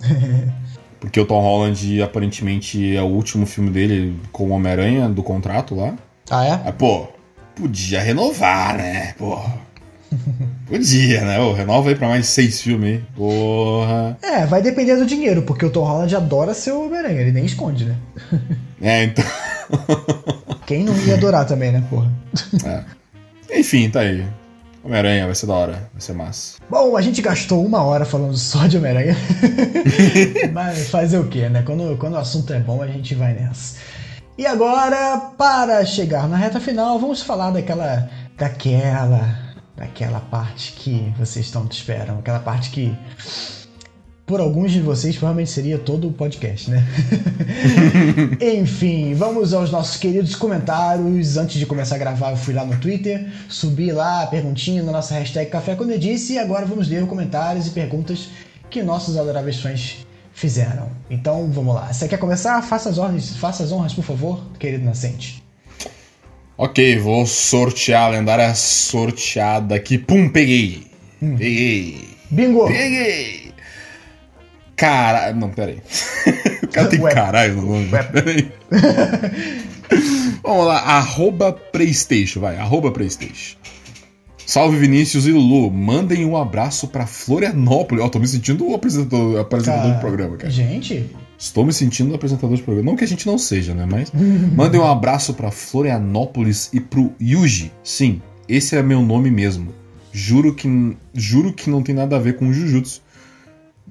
Speaker 1: Porque o Tom Holland aparentemente é o último filme dele com o Homem-Aranha do contrato lá.
Speaker 2: Ah, é? Ah,
Speaker 1: pô, podia renovar, né? Pô. Podia, né? Ô, renova aí pra mais seis filmes aí. Porra.
Speaker 2: É, vai depender do dinheiro, porque o Tom Holland adora ser o Homem-Aranha, ele nem esconde, né?
Speaker 1: É, então.
Speaker 2: Quem não ia adorar também, né, porra?
Speaker 1: É. Enfim, tá aí. Homem-Aranha vai ser da hora, vai ser massa.
Speaker 2: Bom, a gente gastou uma hora falando só de Homem-Aranha. Mas fazer o quê, né? Quando, quando o assunto é bom, a gente vai nessa. E agora, para chegar na reta final, vamos falar daquela. daquela. daquela parte que vocês tanto esperam. Aquela parte que por alguns de vocês provavelmente seria todo o podcast, né? Enfim, vamos aos nossos queridos comentários. Antes de começar a gravar, eu fui lá no Twitter, subi lá a perguntinha na nossa hashtag Café Quando eu disse, e agora vamos ler comentários e perguntas que nossos adoráveis fãs fizeram. Então vamos lá. Você quer começar? Faça as honras, faça as honras por favor, querido Nascente.
Speaker 1: Ok, vou sortear a lendária sorteada aqui. Pum, peguei! Hum. Peguei!
Speaker 2: Bingo!
Speaker 1: Peguei! Caralho. Não, pera aí. o cara tem Ué. caralho no nome. Vamos lá, arroba Playstation, vai, arroba Playstation. Salve Vinícius e Lulu, mandem um abraço pra Florianópolis. Ó, oh, tô me sentindo o apresentador, apresentador cara, do programa, cara.
Speaker 2: Gente.
Speaker 1: Estou me sentindo o apresentador do programa. Não que a gente não seja, né? Mas mandem um abraço pra Florianópolis e pro Yuji. Sim, esse é meu nome mesmo. Juro que, juro que não tem nada a ver com Jujutsu.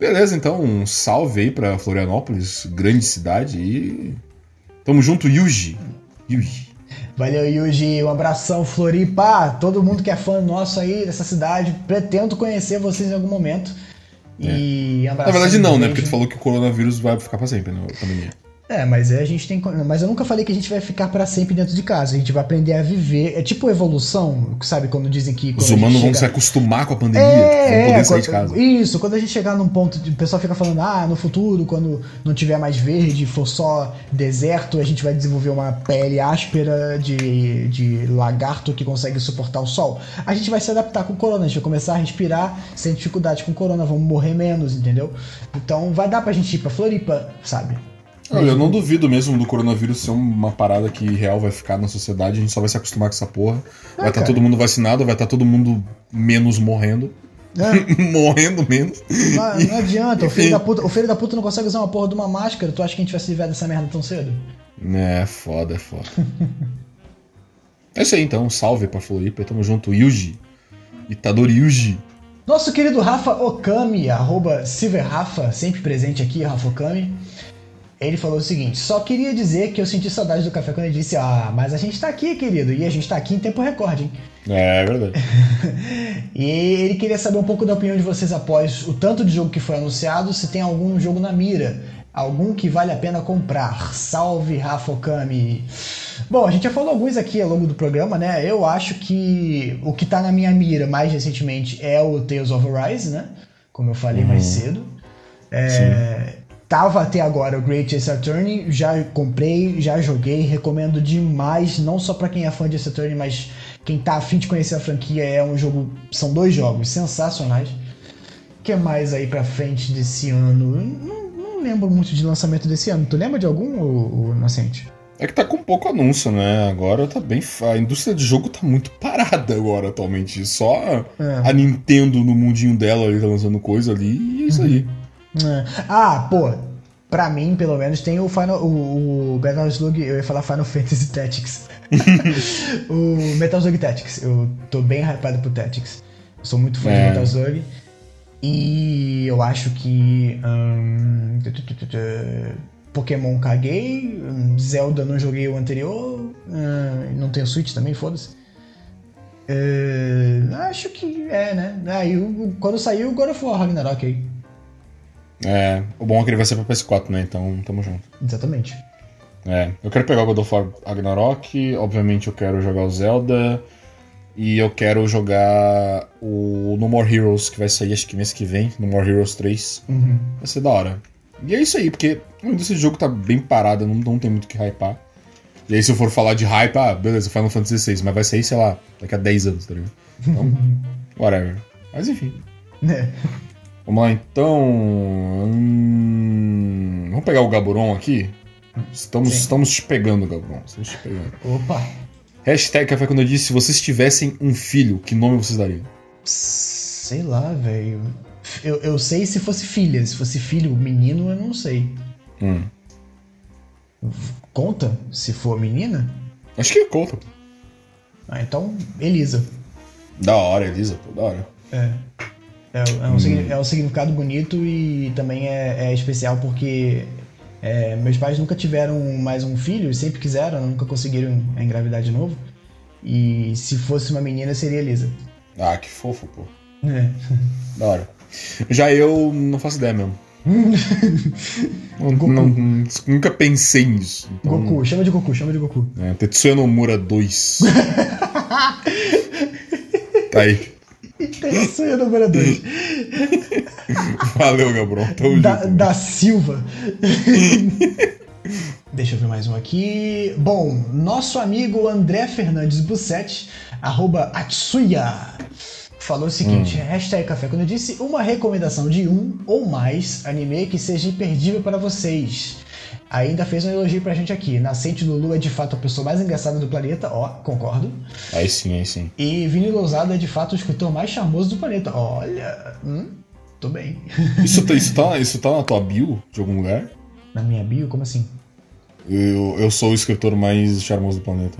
Speaker 1: Beleza, então, um salve aí pra Florianópolis, grande cidade e. Tamo junto, Yuji. Yuji.
Speaker 2: Valeu, Yuji. Um abração, Floripa. Todo mundo que é fã nosso aí dessa cidade. Pretendo conhecer vocês em algum momento. E
Speaker 1: é.
Speaker 2: um
Speaker 1: Na verdade, não, né? Porque tu falou que o coronavírus vai ficar pra sempre, né? A pandemia.
Speaker 2: É, mas a gente tem. Mas eu nunca falei que a gente vai ficar para sempre dentro de casa. A gente vai aprender a viver. É tipo evolução, sabe? Quando dizem que.
Speaker 1: Os humanos chega... vão se acostumar com a pandemia, é, vão poder é, sair
Speaker 2: quando,
Speaker 1: de casa.
Speaker 2: Isso, quando a gente chegar num ponto. De, o pessoal fica falando, ah, no futuro, quando não tiver mais verde, for só deserto, a gente vai desenvolver uma pele áspera de, de lagarto que consegue suportar o sol. A gente vai se adaptar com o corona, a gente vai começar a respirar sem dificuldade com o corona, vamos morrer menos, entendeu? Então vai dar pra gente ir pra Floripa, sabe?
Speaker 1: Não, eu não duvido mesmo do coronavírus ser uma parada que real vai ficar na sociedade, a gente só vai se acostumar com essa porra. vai estar tá todo mundo vacinado, vai estar tá todo mundo menos morrendo. É. morrendo menos.
Speaker 2: Não, não adianta, o filho, da puta, o filho da puta não consegue usar uma porra de uma máscara, tu acha que a gente vai se livrar dessa merda tão cedo?
Speaker 1: É, foda, é foda. é isso aí então, salve pra Floripa, tamo junto, Yuji. Itadori Yuji.
Speaker 2: Nosso querido Rafa Okami, arroba Silverrafa, sempre presente aqui, Rafa Okami. Ele falou o seguinte: só queria dizer que eu senti saudade do café quando ele disse: Ah, mas a gente tá aqui, querido, e a gente tá aqui em tempo recorde, hein?
Speaker 1: É, é verdade.
Speaker 2: e ele queria saber um pouco da opinião de vocês após o tanto de jogo que foi anunciado, se tem algum jogo na mira, algum que vale a pena comprar. Salve, Rafa Okami! Bom, a gente já falou alguns aqui ao longo do programa, né? Eu acho que o que tá na minha mira mais recentemente é o Tales of Arise, né? Como eu falei uhum. mais cedo. É, Tava até agora o Great Ace Attorney, já comprei, já joguei, recomendo demais, não só para quem é fã de Ace Attorney, mas quem tá afim de conhecer a franquia é um jogo, são dois jogos sensacionais. O que mais aí pra frente desse ano? Não, não, lembro muito de lançamento desse ano. Tu lembra de algum, o, o Nascente?
Speaker 1: É que tá com pouco anúncio, né? Agora tá bem. A indústria de jogo tá muito parada agora atualmente. Só é. a Nintendo no mundinho dela ali tá lançando coisa ali e é isso aí.
Speaker 2: É. Ah, pô, pra mim, pelo menos, tem o Final. O, o Metal Slug. Eu ia falar Final Fantasy Tactics. o Metal Slug Tactics. Eu tô bem hypado pro Tactics. Eu sou muito fã é. de Metal Slug. E eu acho que. Um, Pokémon caguei. Zelda não joguei o anterior. não tenho Switch também, foda-se. Uh, acho que é, né? Aí, quando saiu o God of War Ragnarok aí.
Speaker 1: É, o bom é que ele vai ser pra PS4, né? Então tamo junto.
Speaker 2: Exatamente.
Speaker 1: É, eu quero pegar o God of War Ragnarok, obviamente eu quero jogar o Zelda, e eu quero jogar o No More Heroes, que vai sair acho que mês que vem, No More Heroes 3.
Speaker 2: Uhum.
Speaker 1: Vai ser da hora. E é isso aí, porque esse jogo tá bem parado, não, não tem muito o que hypar. E aí se eu for falar de hype, ah, beleza, Final Fantasy VI, mas vai sair, sei lá, daqui a 10 anos, tá ligado? Então, whatever. Mas enfim.
Speaker 2: É.
Speaker 1: Vamos lá então. Hum... Vamos pegar o Gaburon aqui. Estamos, estamos te pegando, Gaburon. Estamos te pegando.
Speaker 2: Opa!
Speaker 1: Hashtag Café quando eu disse: se vocês tivessem um filho, que nome vocês dariam?
Speaker 2: Sei lá, velho. Eu, eu sei se fosse filha. Se fosse filho, menino, eu não sei.
Speaker 1: Hum.
Speaker 2: Conta? Se for menina?
Speaker 1: Acho que conta.
Speaker 2: Ah, então, Elisa.
Speaker 1: Da hora, Elisa, pô, da hora.
Speaker 2: É. É, é, um, hum. é um significado bonito e também é, é especial porque é, meus pais nunca tiveram mais um filho, sempre quiseram, nunca conseguiram engravidar de novo. E se fosse uma menina, seria Elisa.
Speaker 1: Ah, que fofo, pô.
Speaker 2: É.
Speaker 1: Da hora. Já eu não faço ideia mesmo. não, não, nunca pensei nisso.
Speaker 2: Então... Goku, chama de Goku, chama de Goku.
Speaker 1: É, Tetsuya Nomura 2. tá aí.
Speaker 2: Sonho número 2.
Speaker 1: Valeu, Gabriel.
Speaker 2: Da, da Silva. Deixa eu ver mais um aqui. Bom, nosso amigo André Fernandes Bussetti, arroba Atsuya, falou o seguinte: hum. hashtag café. Quando eu disse uma recomendação de um ou mais anime que seja imperdível para vocês. Ainda fez um elogio pra gente aqui. Nascente Lulu é de fato a pessoa mais engraçada do planeta, ó, concordo.
Speaker 1: Aí sim, aí sim.
Speaker 2: E Vini Lousada é de fato o escritor mais charmoso do planeta. Olha, hum, tô bem.
Speaker 1: Isso, tá, isso, tá, isso tá na tua bio de algum lugar?
Speaker 2: Na minha bio? Como assim?
Speaker 1: Eu, eu sou o escritor mais charmoso do planeta.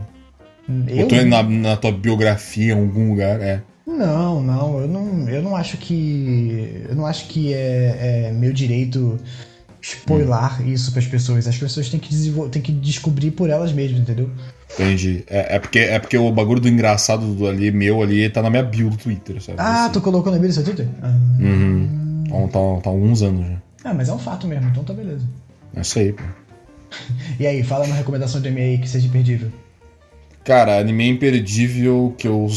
Speaker 1: Eu? Ou tu é na, na tua biografia em algum lugar, é.
Speaker 2: Não, não, eu não, eu não acho que. Eu não acho que é, é meu direito spoiler isso para as pessoas. As pessoas têm que, têm que descobrir por elas mesmas, entendeu?
Speaker 1: Entendi. É, é, porque, é porque o bagulho do engraçado do ali, meu ali, tá na minha bio do Twitter, sabe?
Speaker 2: Ah, tu colocou na bio do seu Twitter? Ah.
Speaker 1: Uhum. Tá, tá, tá há alguns anos já.
Speaker 2: Ah, mas é um fato mesmo, então tá beleza.
Speaker 1: É isso aí, pô.
Speaker 2: e aí, fala uma recomendação de anime aí que seja imperdível.
Speaker 1: Cara, anime imperdível que eu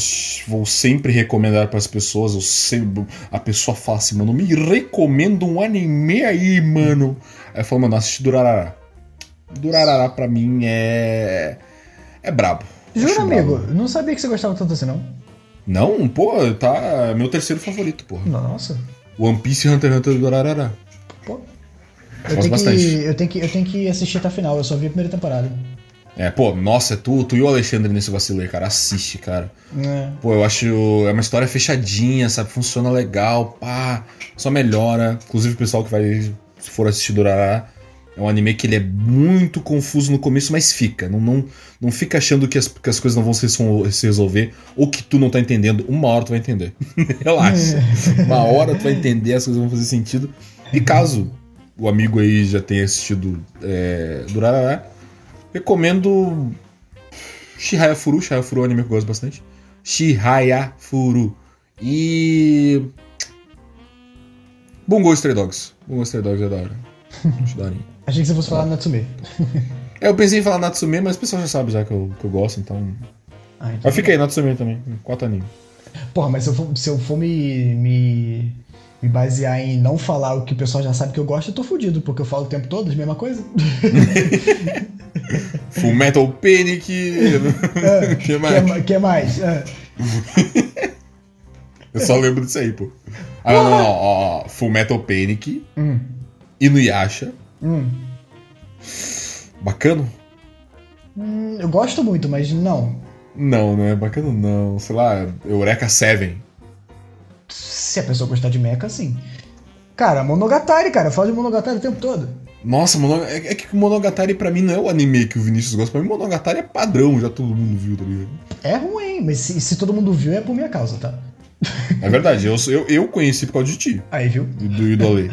Speaker 1: vou sempre recomendar para as pessoas. Eu sempre, a pessoa fala assim, mano, me recomenda um anime aí, mano. Aí eu falo, mano, assiste Durarara. Durarara pra mim é. É brabo.
Speaker 2: Jura, amigo? Brabo. Não sabia que você gostava tanto assim, não?
Speaker 1: Não, pô, tá. É meu terceiro favorito, pô.
Speaker 2: Nossa.
Speaker 1: One Piece Hunter x Hunter Durarara.
Speaker 2: Pô. Eu tenho, bastante. que, eu, tenho que, eu tenho que assistir até a final, eu só vi a primeira temporada.
Speaker 1: É, pô, nossa, tu, tu e o Alexandre nesse vacilo aí, cara. Assiste, cara. É. Pô, eu acho. É uma história fechadinha, sabe? Funciona legal, pá. Só melhora. Inclusive o pessoal que vai, se for assistir Durará, é um anime que ele é muito confuso no começo, mas fica. Não, não, não fica achando que as, que as coisas não vão se, se resolver ou que tu não tá entendendo. Uma hora tu vai entender. Relaxa. É. Uma hora tu vai entender, as coisas vão fazer sentido. E caso o amigo aí já tenha assistido é, Durará Recomendo Shihaya Furu. Shihaya Furu é um anime que eu gosto bastante. Shihaya Furu. E. Bungo Stray Dogs. Bungo Stray Dogs é da hora.
Speaker 2: Achei que você fosse falar Natsume.
Speaker 1: é, eu pensei em falar Natsume, mas o pessoal já sabe já que eu, que eu gosto, então. Ah, então... Mas fica aí, Natsume também. Quatro animes.
Speaker 2: Porra, mas se eu for, se eu for me, me me basear em não falar o que o pessoal já sabe que eu gosto, eu tô fudido, porque eu falo o tempo todo a mesma coisa.
Speaker 1: Full Metal Panic.
Speaker 2: É, que mais? Que, que mais? É.
Speaker 1: eu só lembro disso aí, pô. Ah, não, não, ó, Full Metal Panic. Hum. Inuyasha. Hum. Bacana?
Speaker 2: Hum, eu gosto muito, mas não.
Speaker 1: Não, não é bacana não. Sei lá, Eureka 7
Speaker 2: se a pessoa gostar de mecha, sim. Cara, Monogatari, cara, eu falo de Monogatari o tempo todo.
Speaker 1: Nossa, é, é que Monogatari pra mim não é o anime que o Vinícius gosta. Pra mim, Monogatari é padrão, já todo mundo viu, tá ligado?
Speaker 2: É ruim, mas se, se todo mundo viu, é por minha causa, tá?
Speaker 1: É verdade, eu, eu, eu conheci por causa de ti.
Speaker 2: Aí, viu?
Speaker 1: Do, do, do Ale.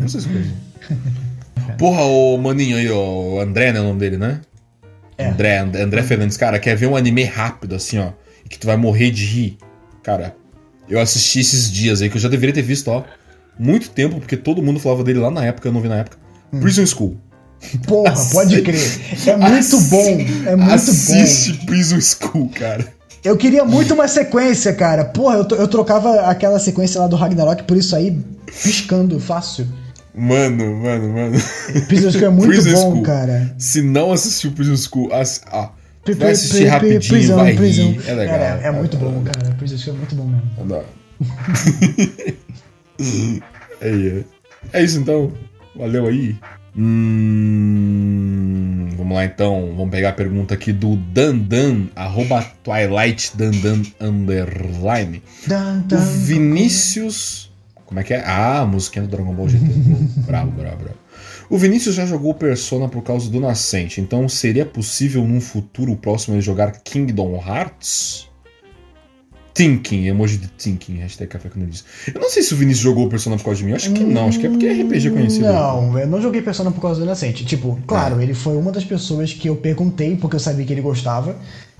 Speaker 1: vocês conhecem. Porra, o maninho aí, ó, o André, né, o nome dele, né? É. André, André Fernandes, cara, quer ver um anime rápido, assim, ó, e que tu vai morrer de rir? Cara, eu assisti esses dias aí, que eu já deveria ter visto, ó. Muito tempo, porque todo mundo falava dele lá na época, eu não vi na época. Hum. Prison School.
Speaker 2: Porra, pode crer. É muito bom. É muito
Speaker 1: Assiste bom. Prison School, cara.
Speaker 2: Eu queria muito uma sequência, cara. Porra, eu, eu trocava aquela sequência lá do Ragnarok por isso aí, piscando fácil.
Speaker 1: Mano, mano, mano.
Speaker 2: Prison School é muito Prison bom, School. cara.
Speaker 1: Se não assistiu Prison School, ass... ah, Vai assistir rapidinho, prisão, vai prisão. rir. É legal.
Speaker 2: É, é, é muito bom, cara. Prison é muito bom mesmo.
Speaker 1: é, é isso então. Valeu aí. Hum, vamos lá então. Vamos pegar a pergunta aqui do Dandan, arroba Twilight Dandan underline. Dan, dan, o Vinícius. Como é que é? Ah, a musiquinha do Dragon Ball GT. bravo, bravo, bravo. O Vinícius já jogou Persona por causa do Nascente, então seria possível num futuro próximo ele jogar Kingdom Hearts? Thinking, emoji de thinking, hashtag café quando ele diz. Eu não sei se o Vinícius jogou Persona por causa de mim, acho que não, acho que é porque é RPG conhecido.
Speaker 2: Não, eu não joguei Persona por causa do Nascente. Tipo, claro, é. ele foi uma das pessoas que eu perguntei porque eu sabia que ele gostava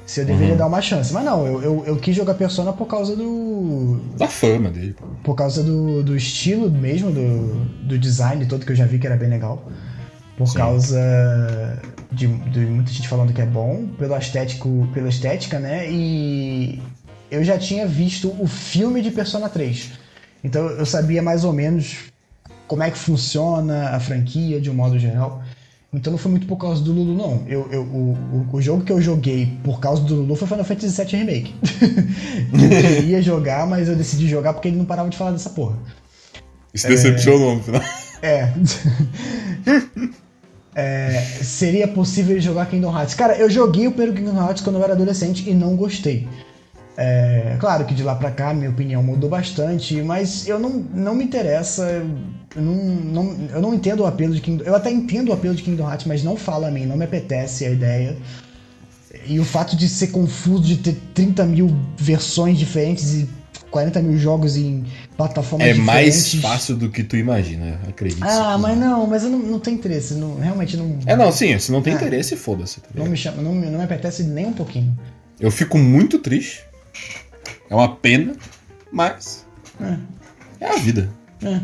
Speaker 2: se eu deveria uhum. dar uma chance. Mas não, eu, eu, eu, quis jogar Persona por causa do.
Speaker 1: Da fama dele.
Speaker 2: Por causa do, do estilo mesmo, do, do design todo que eu já vi que era bem legal. Por Sim. causa de, de, muita gente falando que é bom, pelo estético, pela estética, né? E eu já tinha visto o filme de Persona 3. Então eu sabia mais ou menos como é que funciona a franquia de um modo geral. Então não foi muito por causa do Lulu, não. Eu, eu, o, o jogo que eu joguei por causa do Lulu foi Final Fantasy VII Remake. eu queria jogar, mas eu decidi jogar porque ele não parava de falar dessa porra.
Speaker 1: Isso decepcionou no final.
Speaker 2: É. é. Seria possível jogar Kingdom Hearts. Cara, eu joguei o primeiro Kingdom Hearts quando eu era adolescente e não gostei. É, claro que de lá pra cá minha opinião mudou bastante, mas eu não, não me interessa. Eu não, não, eu não entendo o apelo de Kingdom Eu até entendo o apelo de Kingdom Hearts, mas não fala a mim, não me apetece a ideia. E o fato de ser confuso, de ter 30 mil versões diferentes e 40 mil jogos em plataformas
Speaker 1: é
Speaker 2: diferentes.
Speaker 1: É mais fácil do que tu imagina, acredito.
Speaker 2: Ah, mas não, mas eu não, não tenho interesse. Não, realmente não.
Speaker 1: É, não, sim, se não tem é. interesse, foda-se. Tá
Speaker 2: não me chama, não, não me apetece nem um pouquinho.
Speaker 1: Eu fico muito triste. É uma pena, mas. É, é a vida. É.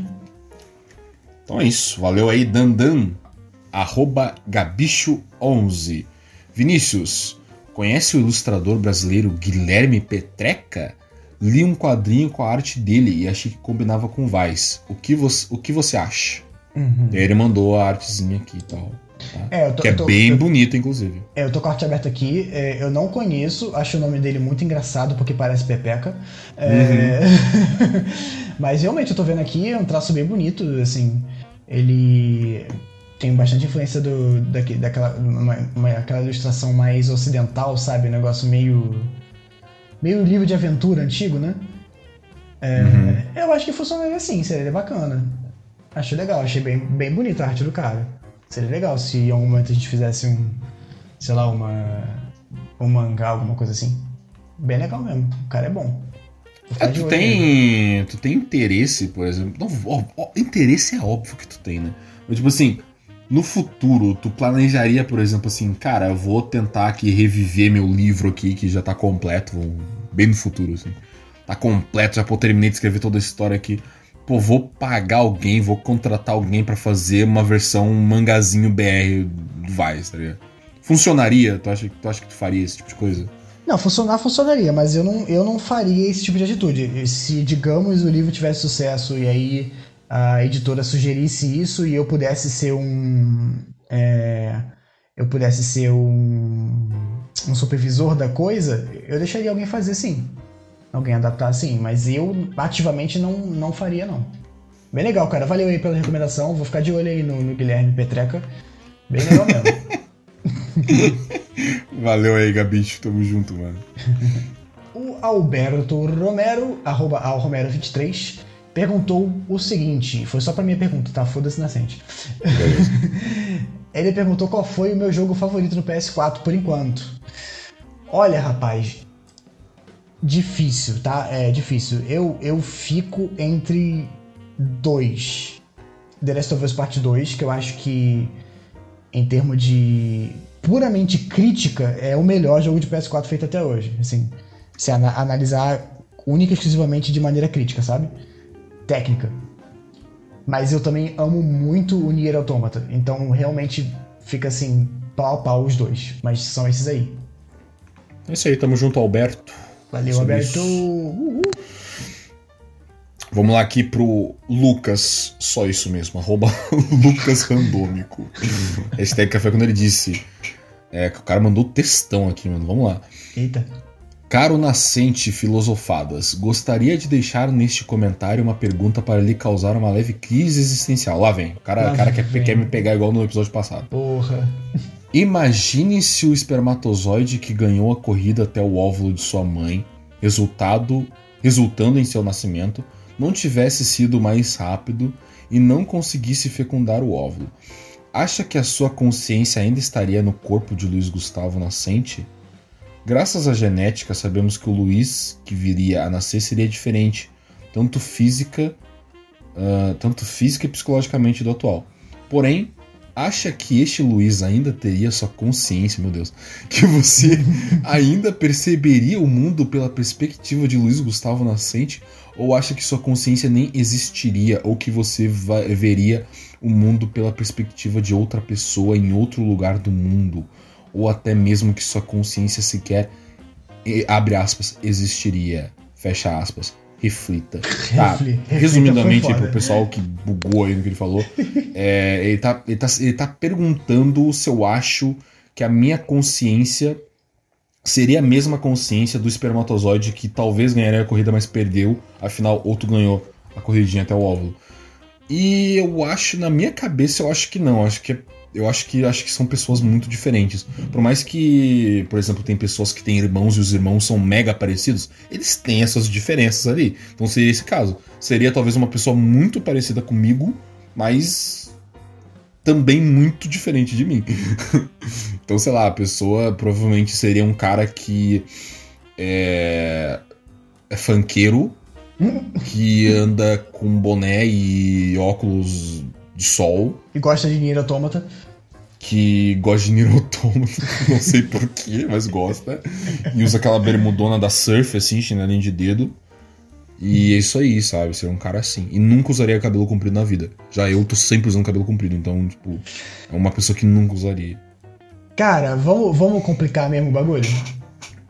Speaker 1: Então é isso. Valeu aí, Dandan. Arroba Gabicho11. Vinícius, conhece o ilustrador brasileiro Guilherme Petreca? Li um quadrinho com a arte dele e achei que combinava com Vice. O que você, o que você acha? Uhum. Ele mandou a artezinha aqui e tal. Tá? É, tô, que é tô, bem eu, bonito, inclusive.
Speaker 2: É, eu tô com a arte aberta aqui. É, eu não conheço, acho o nome dele muito engraçado porque parece Pepeca. É... Uhum. Mas realmente eu tô vendo aqui, é um traço bem bonito, assim. Ele tem bastante influência do, daqui, daquela uma, uma, aquela ilustração mais ocidental, sabe? Um negócio meio meio livro de aventura antigo, né? É, uhum. Eu acho que funcionaria assim, seria bacana. Acho legal, achei bem, bem bonita a arte do cara. Seria legal se em algum momento a gente fizesse um, sei lá, uma um mangá, alguma coisa assim. Bem legal mesmo. O cara é bom.
Speaker 1: É, tu tem, tu tem interesse, por exemplo. Não, ó, ó, interesse é óbvio que tu tem, né? Mas, tipo assim, no futuro, tu planejaria, por exemplo, assim, cara, eu vou tentar aqui reviver meu livro aqui, que já tá completo, bem no futuro, assim. Tá completo, já pô, terminei de escrever toda a história aqui. Pô, vou pagar alguém, vou contratar alguém para fazer uma versão um mangazinho BR do Vice, tá ligado? Funcionaria? Tu acha, tu acha que tu faria esse tipo de coisa?
Speaker 2: Não, funcionar funcionaria, mas eu não, eu não faria esse tipo de atitude. Se, digamos, o livro tivesse sucesso e aí a editora sugerisse isso e eu pudesse ser um. É, eu pudesse ser um, um supervisor da coisa, eu deixaria alguém fazer sim. Alguém adaptar sim, mas eu ativamente não, não faria não. Bem legal, cara. Valeu aí pela recomendação. Vou ficar de olho aí no, no Guilherme Petreca. Bem legal mesmo.
Speaker 1: Valeu aí, Gabicho. Tamo junto, mano.
Speaker 2: o Alberto Romero, arroba alromero23, perguntou o seguinte, foi só pra minha pergunta, tá? Foda-se nascente. Ele perguntou qual foi o meu jogo favorito no PS4 por enquanto. Olha, rapaz, difícil, tá? É difícil. Eu, eu fico entre dois. The Last of Us Part 2, que eu acho que em termos de puramente crítica é o melhor jogo de PS4 feito até hoje. Assim, se ana analisar única e exclusivamente de maneira crítica, sabe? técnica. Mas eu também amo muito o Nier Automata. Então realmente fica assim, pau a pau os dois. Mas são esses aí.
Speaker 1: É isso aí, tamo junto, Alberto.
Speaker 2: Valeu, Alberto. Uhul.
Speaker 1: Vamos lá aqui pro Lucas, só isso mesmo, arroba Lucas Randômico. Hashtag café quando ele disse. É, que o cara mandou textão aqui, mano. Vamos lá.
Speaker 2: Eita.
Speaker 1: Caro nascente filosofadas, gostaria de deixar neste comentário uma pergunta para lhe causar uma leve crise existencial. Lá vem, o cara, cara quer, quer me pegar igual no episódio passado.
Speaker 2: Porra.
Speaker 1: Imagine se o espermatozoide que ganhou a corrida até o óvulo de sua mãe, resultado, resultando em seu nascimento, não tivesse sido mais rápido e não conseguisse fecundar o óvulo. Acha que a sua consciência ainda estaria no corpo de Luiz Gustavo nascente? Graças à genética, sabemos que o Luiz que viria a nascer seria diferente, tanto física, uh, tanto física e psicologicamente do atual. Porém, acha que este Luiz ainda teria sua consciência, meu Deus, que você ainda perceberia o mundo pela perspectiva de Luiz Gustavo Nascente, ou acha que sua consciência nem existiria, ou que você veria o mundo pela perspectiva de outra pessoa em outro lugar do mundo? ou até mesmo que sua consciência sequer, abre aspas, existiria, fecha aspas, reflita. Tá, resumidamente, para o pessoal que bugou aí no que ele falou, é, ele, tá, ele, tá, ele tá perguntando se eu acho que a minha consciência seria a mesma consciência do espermatozoide que talvez ganharia a corrida, mas perdeu, afinal, outro ganhou a corridinha até o óvulo. E eu acho, na minha cabeça, eu acho que não. Acho que é eu acho que acho que são pessoas muito diferentes. Por mais que, por exemplo, tem pessoas que têm irmãos e os irmãos são mega parecidos, eles têm essas diferenças ali. Então seria esse caso. Seria talvez uma pessoa muito parecida comigo, mas também muito diferente de mim. então, sei lá, a pessoa provavelmente seria um cara que é, é funkeiro, que anda com boné e óculos de sol.
Speaker 2: E gosta de Nier Automata.
Speaker 1: Que gosta de Nier Automata, não sei porquê, mas gosta. E usa aquela bermudona da Surf, assim, chinelinho de dedo. E é isso aí, sabe? Ser um cara assim. E nunca usaria cabelo comprido na vida. Já eu tô sempre usando cabelo comprido, então, tipo, é uma pessoa que nunca usaria.
Speaker 2: Cara, vamos, vamos complicar mesmo o bagulho?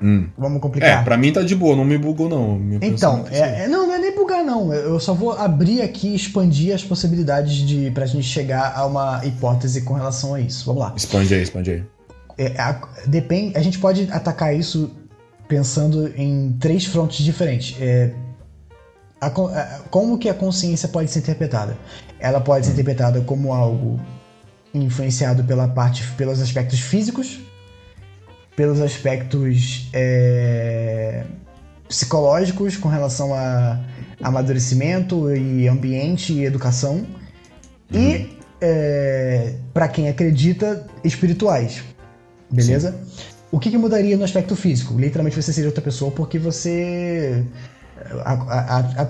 Speaker 1: Hum.
Speaker 2: Vamos complicar.
Speaker 1: É, pra mim tá de boa, não me bugou não.
Speaker 2: então, é, é, não, não é nem bugar não. Eu só vou abrir aqui e expandir as possibilidades de pra gente chegar a uma hipótese com relação a isso. Vamos lá.
Speaker 1: Expande aí, expande aí.
Speaker 2: É, a, depende, a gente pode atacar isso pensando em três frontes diferentes. É, a, a, como que a consciência pode ser interpretada? Ela pode ser interpretada como algo influenciado pela parte, pelos aspectos físicos, pelos aspectos é, psicológicos com relação a amadurecimento e ambiente e educação uhum. e é, para quem acredita espirituais, beleza? Sim. O que, que, mudaria no aspecto físico? Literalmente você seria outra pessoa porque você a, a, a,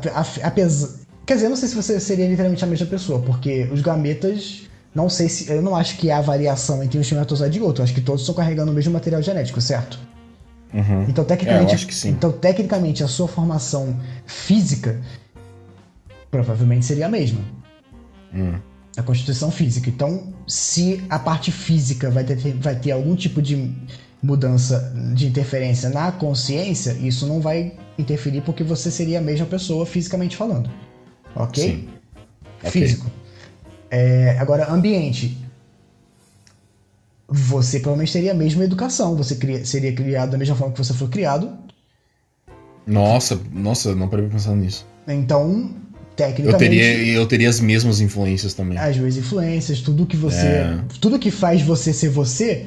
Speaker 2: quer dizer, eu não sei se você seria literalmente a mesma pessoa, porque os gametas não sei se. Eu não acho que há variação entre um espermatozoide e outro. Eu acho que todos estão carregando o mesmo material genético, certo?
Speaker 1: Uhum.
Speaker 2: Então, tecnicamente,
Speaker 1: é, acho que sim.
Speaker 2: então, tecnicamente, a sua formação física provavelmente seria a mesma.
Speaker 1: Hum.
Speaker 2: A constituição física. Então, se a parte física vai ter, vai ter algum tipo de mudança de interferência na consciência, isso não vai interferir porque você seria a mesma pessoa fisicamente falando. Ok?
Speaker 1: Sim.
Speaker 2: Físico. Okay. É, agora, ambiente. Você provavelmente teria a mesma educação, você cria, seria criado da mesma forma que você foi criado.
Speaker 1: Nossa, nossa, não parei pra pensar nisso.
Speaker 2: Então, tecnicamente.
Speaker 1: Eu teria, eu teria as mesmas influências também.
Speaker 2: As mesmas influências, tudo que você. É. Tudo que faz você ser você,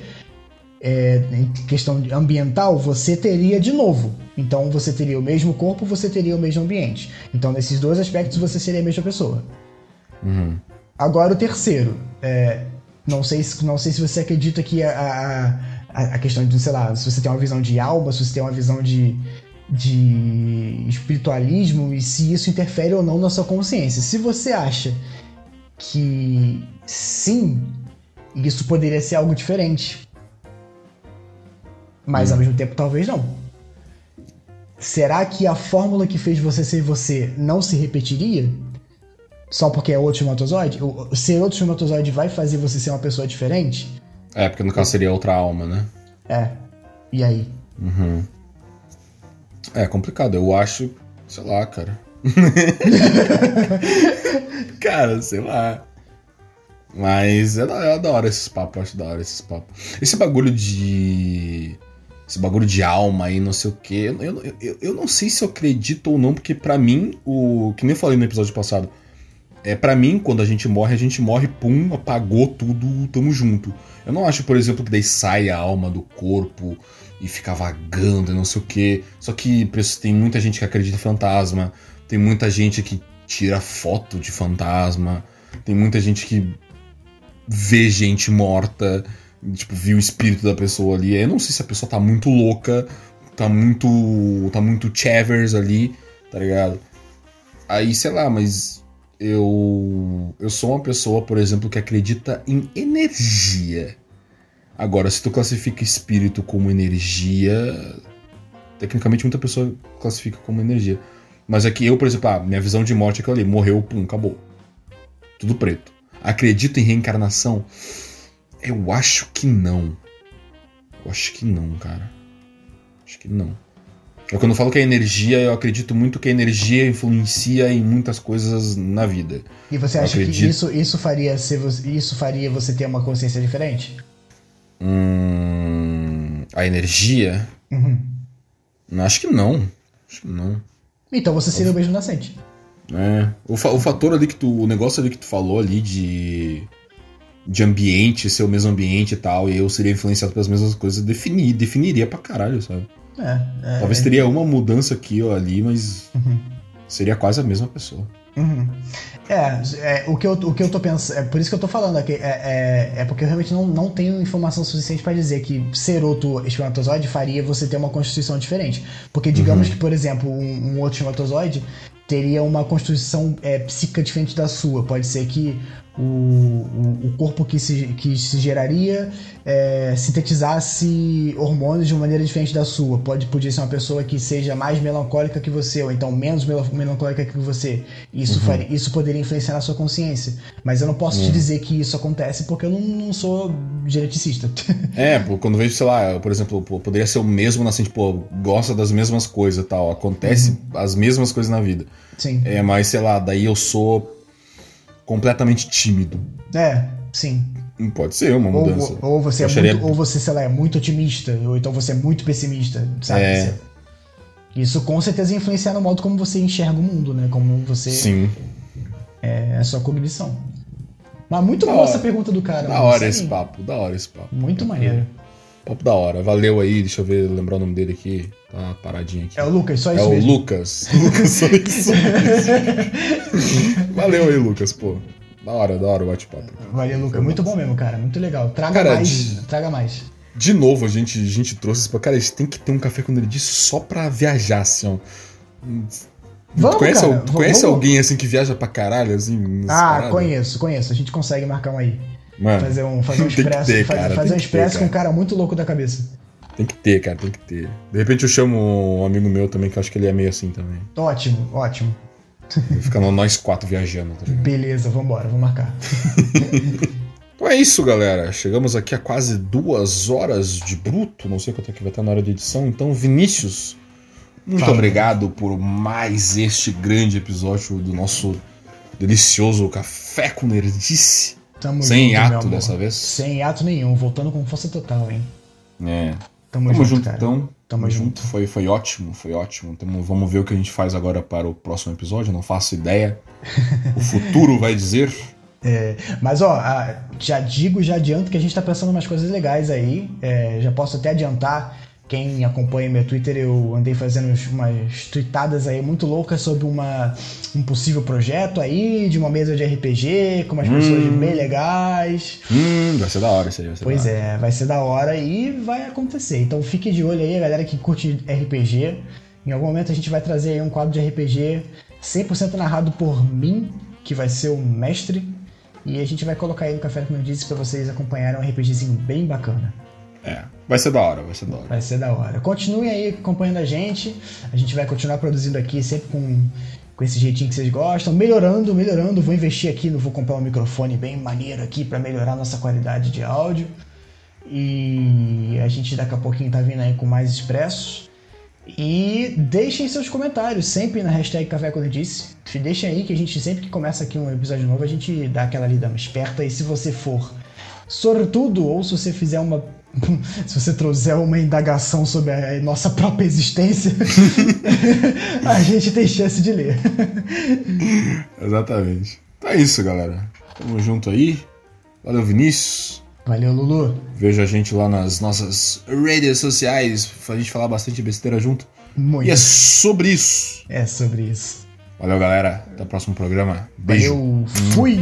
Speaker 2: é, em questão ambiental, você teria de novo. Então você teria o mesmo corpo, você teria o mesmo ambiente. Então, nesses dois aspectos, você seria a mesma pessoa.
Speaker 1: Uhum.
Speaker 2: Agora o terceiro. É, não, sei, não sei se você acredita que a, a, a questão de, sei lá, se você tem uma visão de alma, se você tem uma visão de, de espiritualismo e se isso interfere ou não na sua consciência. Se você acha que sim, isso poderia ser algo diferente. Mas hum. ao mesmo tempo talvez não. Será que a fórmula que fez você ser você não se repetiria? Só porque é outro espermatozoide? O, ser outro espermatozoide vai fazer você ser uma pessoa diferente?
Speaker 1: É, porque no caso seria outra alma, né?
Speaker 2: É. E aí?
Speaker 1: Uhum. É complicado. Eu acho. Sei lá, cara. cara, sei lá. Mas é da, é da hora esses papos, eu acho da hora esses papos. Esse bagulho de. Esse bagulho de alma aí, não sei o quê. Eu, eu, eu, eu não sei se eu acredito ou não, porque para mim, o. Que nem eu falei no episódio passado é, para mim, quando a gente morre, a gente morre, pum, apagou tudo, tamo junto. Eu não acho, por exemplo, que daí sai a alma do corpo e fica vagando não sei o quê. Só que tem muita gente que acredita em fantasma, tem muita gente que tira foto de fantasma, tem muita gente que vê gente morta, tipo, viu o espírito da pessoa ali. Eu não sei se a pessoa tá muito louca, tá muito. tá muito chavers ali, tá ligado? Aí, sei lá, mas eu eu sou uma pessoa, por exemplo, que acredita em energia. Agora, se tu classifica espírito como energia, tecnicamente muita pessoa classifica como energia. Mas aqui eu, por exemplo, ah, minha visão de morte é aquela ali, morreu, pum, acabou. Tudo preto. Acredito em reencarnação? Eu acho que não. Eu acho que não, cara. Acho que não. É quando eu falo que é energia, eu acredito muito que a energia influencia em muitas coisas na vida.
Speaker 2: E você acha acredito... que isso, isso, faria ser, isso faria você ter uma consciência diferente?
Speaker 1: Hum, a energia?
Speaker 2: Uhum.
Speaker 1: Acho que não. Acho que não.
Speaker 2: Então você seria o mesmo nascente.
Speaker 1: É. O, fa o fator ali que tu. O negócio ali que tu falou ali de. De ambiente, ser o mesmo ambiente e tal, e eu seria influenciado pelas mesmas coisas, definir, definiria pra caralho, sabe?
Speaker 2: É, é,
Speaker 1: Talvez é. teria uma mudança aqui ou ali, mas uhum. seria quase a mesma pessoa.
Speaker 2: Uhum. É, é, o, que eu, o que eu tô pensando. É por isso que eu tô falando aqui. É, é, é porque eu realmente não, não tenho informação suficiente para dizer que ser outro espermatozoide faria você ter uma constituição diferente. Porque digamos uhum. que, por exemplo, um, um outro espermatozoide teria uma constituição é, psíquica diferente da sua. Pode ser que o, o, corpo que se, que se geraria é, sintetizasse hormônios de uma maneira diferente da sua. Pode podia ser uma pessoa que seja mais melancólica que você, ou então menos melancólica que você. Isso, uhum. faria, isso poderia influenciar na sua consciência. Mas eu não posso uhum. te dizer que isso acontece porque eu não, não sou geneticista.
Speaker 1: É, quando vejo, sei lá, por exemplo, poderia ser o mesmo, assim, tipo, gosta das mesmas coisas tal. Acontece uhum. as mesmas coisas na vida.
Speaker 2: Sim.
Speaker 1: É, mas sei lá, daí eu sou completamente tímido.
Speaker 2: É, sim.
Speaker 1: Pode ser uma mudança.
Speaker 2: Ou, ou você é acharia... muito, ou você, sei lá, é muito otimista, ou então você é muito pessimista, sabe? É. Isso com certeza influenciar no modo como você enxerga o mundo, né? Como você.
Speaker 1: Sim.
Speaker 2: É, a sua cognição. Mas muito boa essa pergunta do cara.
Speaker 1: Da mano, hora esse papo, da hora esse papo.
Speaker 2: Muito maneiro.
Speaker 1: Papo da hora. Valeu aí, deixa eu ver, lembrar o nome dele aqui. Tá paradinho aqui.
Speaker 2: É o Lucas, só isso
Speaker 1: É
Speaker 2: mesmo.
Speaker 1: o Lucas. Lucas, só isso. Valeu aí, Lucas, pô. Da hora, da hora o bate-papo.
Speaker 2: Valeu, Lucas. Muito bom mesmo, cara. Muito legal. Traga cara, mais. De... Traga mais.
Speaker 1: De novo, a gente, a gente trouxe. Cara, a gente tem que ter um café quando ele disse só pra viajar, assim, ó. Vamos, conhece, cara, conhece vamos... alguém assim que viaja pra caralho, assim?
Speaker 2: Ah, paradas? conheço, conheço. A gente consegue marcar um aí. Mano, fazer um, fazer um expresso. Ter, fazer, fazer um expresso ter, com um cara muito louco da cabeça.
Speaker 1: Tem que ter, cara, tem que ter. De repente eu chamo um amigo meu também, que eu acho que ele é meio assim também.
Speaker 2: Ótimo, ótimo.
Speaker 1: Ficando nós quatro viajando. Tá
Speaker 2: Beleza, vambora, vamos marcar.
Speaker 1: então é isso, galera. Chegamos aqui a quase duas horas de bruto. Não sei quanto é que vai estar na hora de edição. Então, Vinícius, muito Fala. obrigado por mais este grande episódio do nosso delicioso Café com Nerdice.
Speaker 2: Tamo
Speaker 1: Sem junto, ato dessa vez?
Speaker 2: Sem ato nenhum, voltando com força total, hein?
Speaker 1: É.
Speaker 2: Tamo, Tamo junto, junto
Speaker 1: então. Tamo, Tamo junto. junto. Foi, foi ótimo, foi ótimo. Tamo, vamos ver o que a gente faz agora para o próximo episódio. Não faço ideia. o futuro vai dizer.
Speaker 2: É, mas ó, já digo, já adianto que a gente tá pensando umas coisas legais aí. É, já posso até adiantar quem acompanha meu Twitter, eu andei fazendo umas tweetadas aí muito loucas sobre uma, um possível projeto aí, de uma mesa de RPG, com umas hum. pessoas bem legais.
Speaker 1: Hum, vai ser da hora isso aí. Vai
Speaker 2: ser pois é, vai ser da hora e vai acontecer. Então fique de olho aí, a galera que curte RPG. Em algum momento a gente vai trazer aí um quadro de RPG 100% narrado por mim, que vai ser o mestre. E a gente vai colocar aí no Café como eu disse para vocês acompanharem um RPGzinho bem bacana.
Speaker 1: É, vai ser da hora, vai ser da hora.
Speaker 2: Vai ser da hora. Continuem aí acompanhando a gente. A gente vai continuar produzindo aqui sempre com, com esse jeitinho que vocês gostam. Melhorando, melhorando. Vou investir aqui, vou comprar um microfone bem maneiro aqui para melhorar nossa qualidade de áudio. E a gente daqui a pouquinho tá vindo aí com mais expressos. E deixem seus comentários sempre na hashtag Café Quando Disse. Deixem aí que a gente sempre que começa aqui um episódio novo, a gente dá aquela lida esperta. E se você for sortudo ou se você fizer uma se você trouxer uma indagação sobre a nossa própria existência, a gente tem chance de ler.
Speaker 1: Exatamente. Então é isso, galera. Tamo junto aí. Valeu, Vinícius.
Speaker 2: Valeu, Lulu.
Speaker 1: Veja a gente lá nas nossas redes sociais pra gente falar bastante besteira junto.
Speaker 2: Muito.
Speaker 1: E é sobre isso.
Speaker 2: É sobre isso.
Speaker 1: Valeu, galera. Até o próximo programa. Beijo.
Speaker 2: Valeu. Fui.